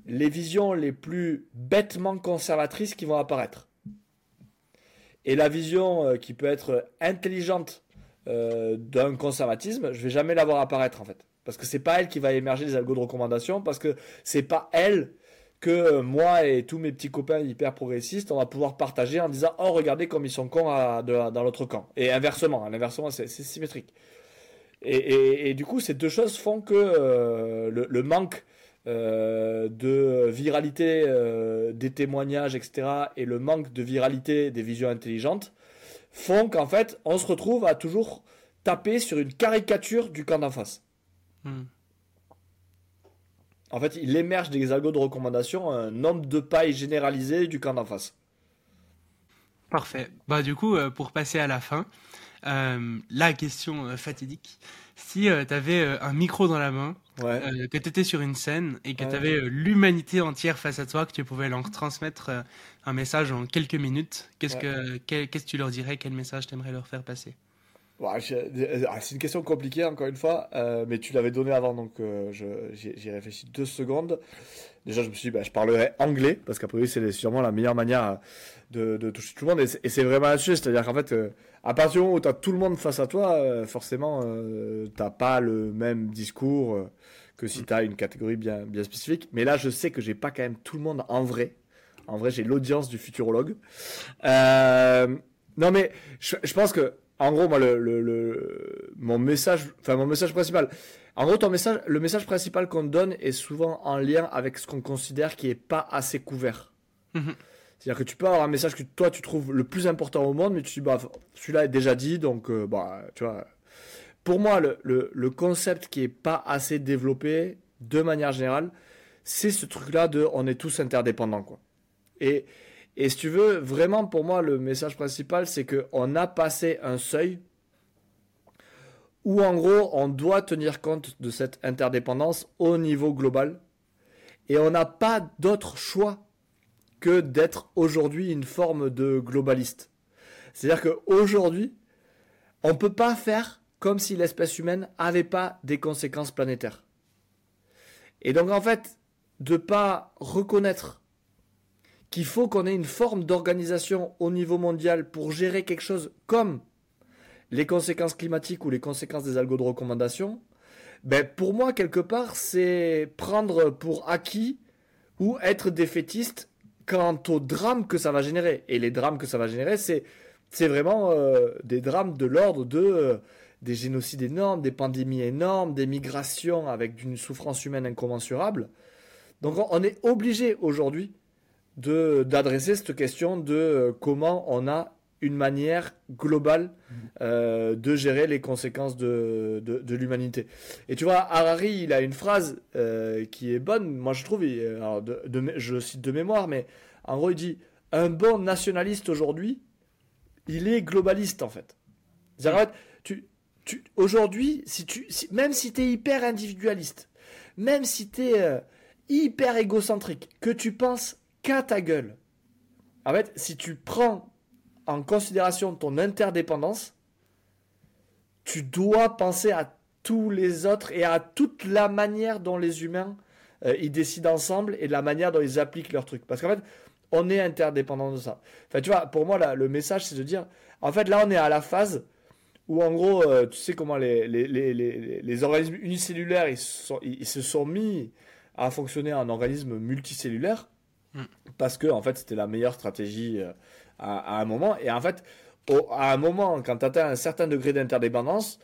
les visions les plus bêtement conservatrices qui vont apparaître. Et la vision euh, qui peut être intelligente euh, d'un conservatisme, je vais jamais la voir apparaître en fait. Parce que c'est pas elle qui va émerger des algos de recommandation, parce que c'est pas elle que moi et tous mes petits copains hyper progressistes, on va pouvoir partager en disant Oh, regardez comme ils sont cons dans l'autre camp. Et inversement, hein, inversement c'est symétrique. Et, du coup, ces deux choses font que euh, le, manque euh, de viralité euh, des témoignages, etc., et le manque de viralité des visions intelligentes font qu'en fait, on se retrouve à toujours taper sur une caricature du camp d'en face. Hmm. En fait, il émerge des algos de recommandation un nombre de pailles généralisé du camp d'en face. Parfait. Bah du coup, euh, pour passer à la fin, euh, la question euh, fatidique. Si tu avais un micro dans la main, que tu étais sur une scène et que tu avais l'humanité entière face à toi, que tu pouvais leur transmettre un message en quelques minutes, qu'est-ce que qu'est-ce que tu leur dirais? Quel message tu aimerais leur faire passer? Ah, c'est une question compliquée, encore une fois, euh, mais tu l'avais donné avant, donc euh, j'ai réfléchi deux secondes. Déjà, je me suis dit, bah, je parlerai anglais, parce qu'après, c'est sûrement la meilleure manière de, toucher tout le monde, et c'est vraiment là-dessus, c'est-à-dire qu'en fait, euh, à partir du moment où tu as tout le monde face à toi, forcément, tu n'as pas le même discours que si tu as une catégorie bien, bien spécifique. Mais là, je sais que j'ai pas quand même tout le monde en vrai. En vrai, j'ai l'audience du futurologue. non, mais je, pense que en gros, moi, le, mon message, enfin mon message principal. En gros, ton message, le message principal qu'on donne est souvent en lien avec ce qu'on considère qui est pas assez couvert. C'est-à-dire que tu peux avoir un message que toi tu trouves le plus important au monde, mais tu dis bah celui-là est déjà dit, donc euh, bah tu vois. Pour moi, le, le, concept qui est pas assez développé de manière générale, c'est ce truc-là de on est tous interdépendants quoi. Et et si tu veux, vraiment pour moi, le message principal, c'est qu'on a passé un seuil où en gros, on doit tenir compte de cette interdépendance au niveau global. Et on n'a pas d'autre choix que d'être aujourd'hui une forme de globaliste. C'est-à-dire qu'aujourd'hui, on ne peut pas faire comme si l'espèce humaine n'avait pas des conséquences planétaires. Et donc en fait, de pas reconnaître qu'il faut qu'on ait une forme d'organisation au niveau mondial pour gérer quelque chose comme les conséquences climatiques ou les conséquences des algos de recommandation, ben pour moi, quelque part, c'est prendre pour acquis ou être défaitiste quant au drame que ça va générer. Et les drames que ça va générer, c'est, c'est vraiment euh, des drames de l'ordre de euh, des génocides énormes, des pandémies énormes, des migrations avec d'une souffrance humaine incommensurable. Donc on est obligé aujourd'hui d'adresser cette question de euh, comment on a une manière globale euh, de gérer les conséquences de, de, l'humanité. Et tu vois, Harari, il a une phrase euh, qui est bonne, moi je trouve, alors de, je cite de mémoire, mais en gros il dit, un bon nationaliste aujourd'hui, il est globaliste en fait. tu, tu, aujourd'hui, si tu, même si tu es hyper individualiste, même si tu es hyper égocentrique, que tu penses qu'à ta gueule. En fait, si tu prends en considération ton interdépendance, tu dois penser à tous les autres et à toute la manière dont les humains euh, ils décident ensemble et la manière dont ils appliquent leurs trucs. Parce qu'en fait, on est interdépendant de ça. Enfin, tu vois, pour moi, là, le message, c'est de dire, en fait, là, on est à la phase où, en gros, euh, tu sais comment les, les, les, les, organismes unicellulaires, ils, ils se sont mis à fonctionner en organismes multicellulaires. mm. parce que en fait c'était la meilleure stratégie euh, à, un moment. Et en fait, à un moment, quand tu atteins un certain degré d'interdépendance,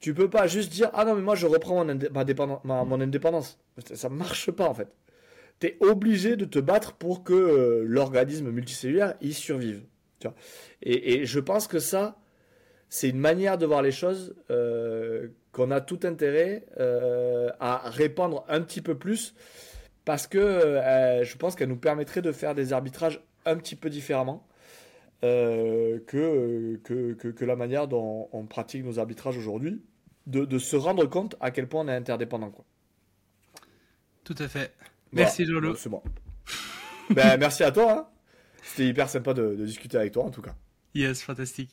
tu peux pas juste dire ah non mais moi je reprends mon, mon indépendance. Ça marche pas en fait. Tu es obligé de te battre pour que euh, l'organisme multicellulaire y survive. et, je pense que ça, c'est une manière de voir les choses euh, qu'on a tout intérêt euh, à répandre un petit peu plus parce que je pense qu'elle nous permettrait de faire des arbitrages un petit peu différemment que, que, que, la manière dont on pratique nos arbitrages aujourd'hui, de, de, se rendre compte à quel point on est interdépendant. Quoi. Tout à fait. Merci Jolo. C'est bon. ben, merci à toi. Hein. C'était hyper sympa de discuter avec toi en tout cas. Yes, fantastique.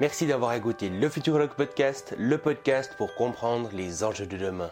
Merci d'avoir écouté le Futurologue Podcast, le podcast pour comprendre les enjeux de demain.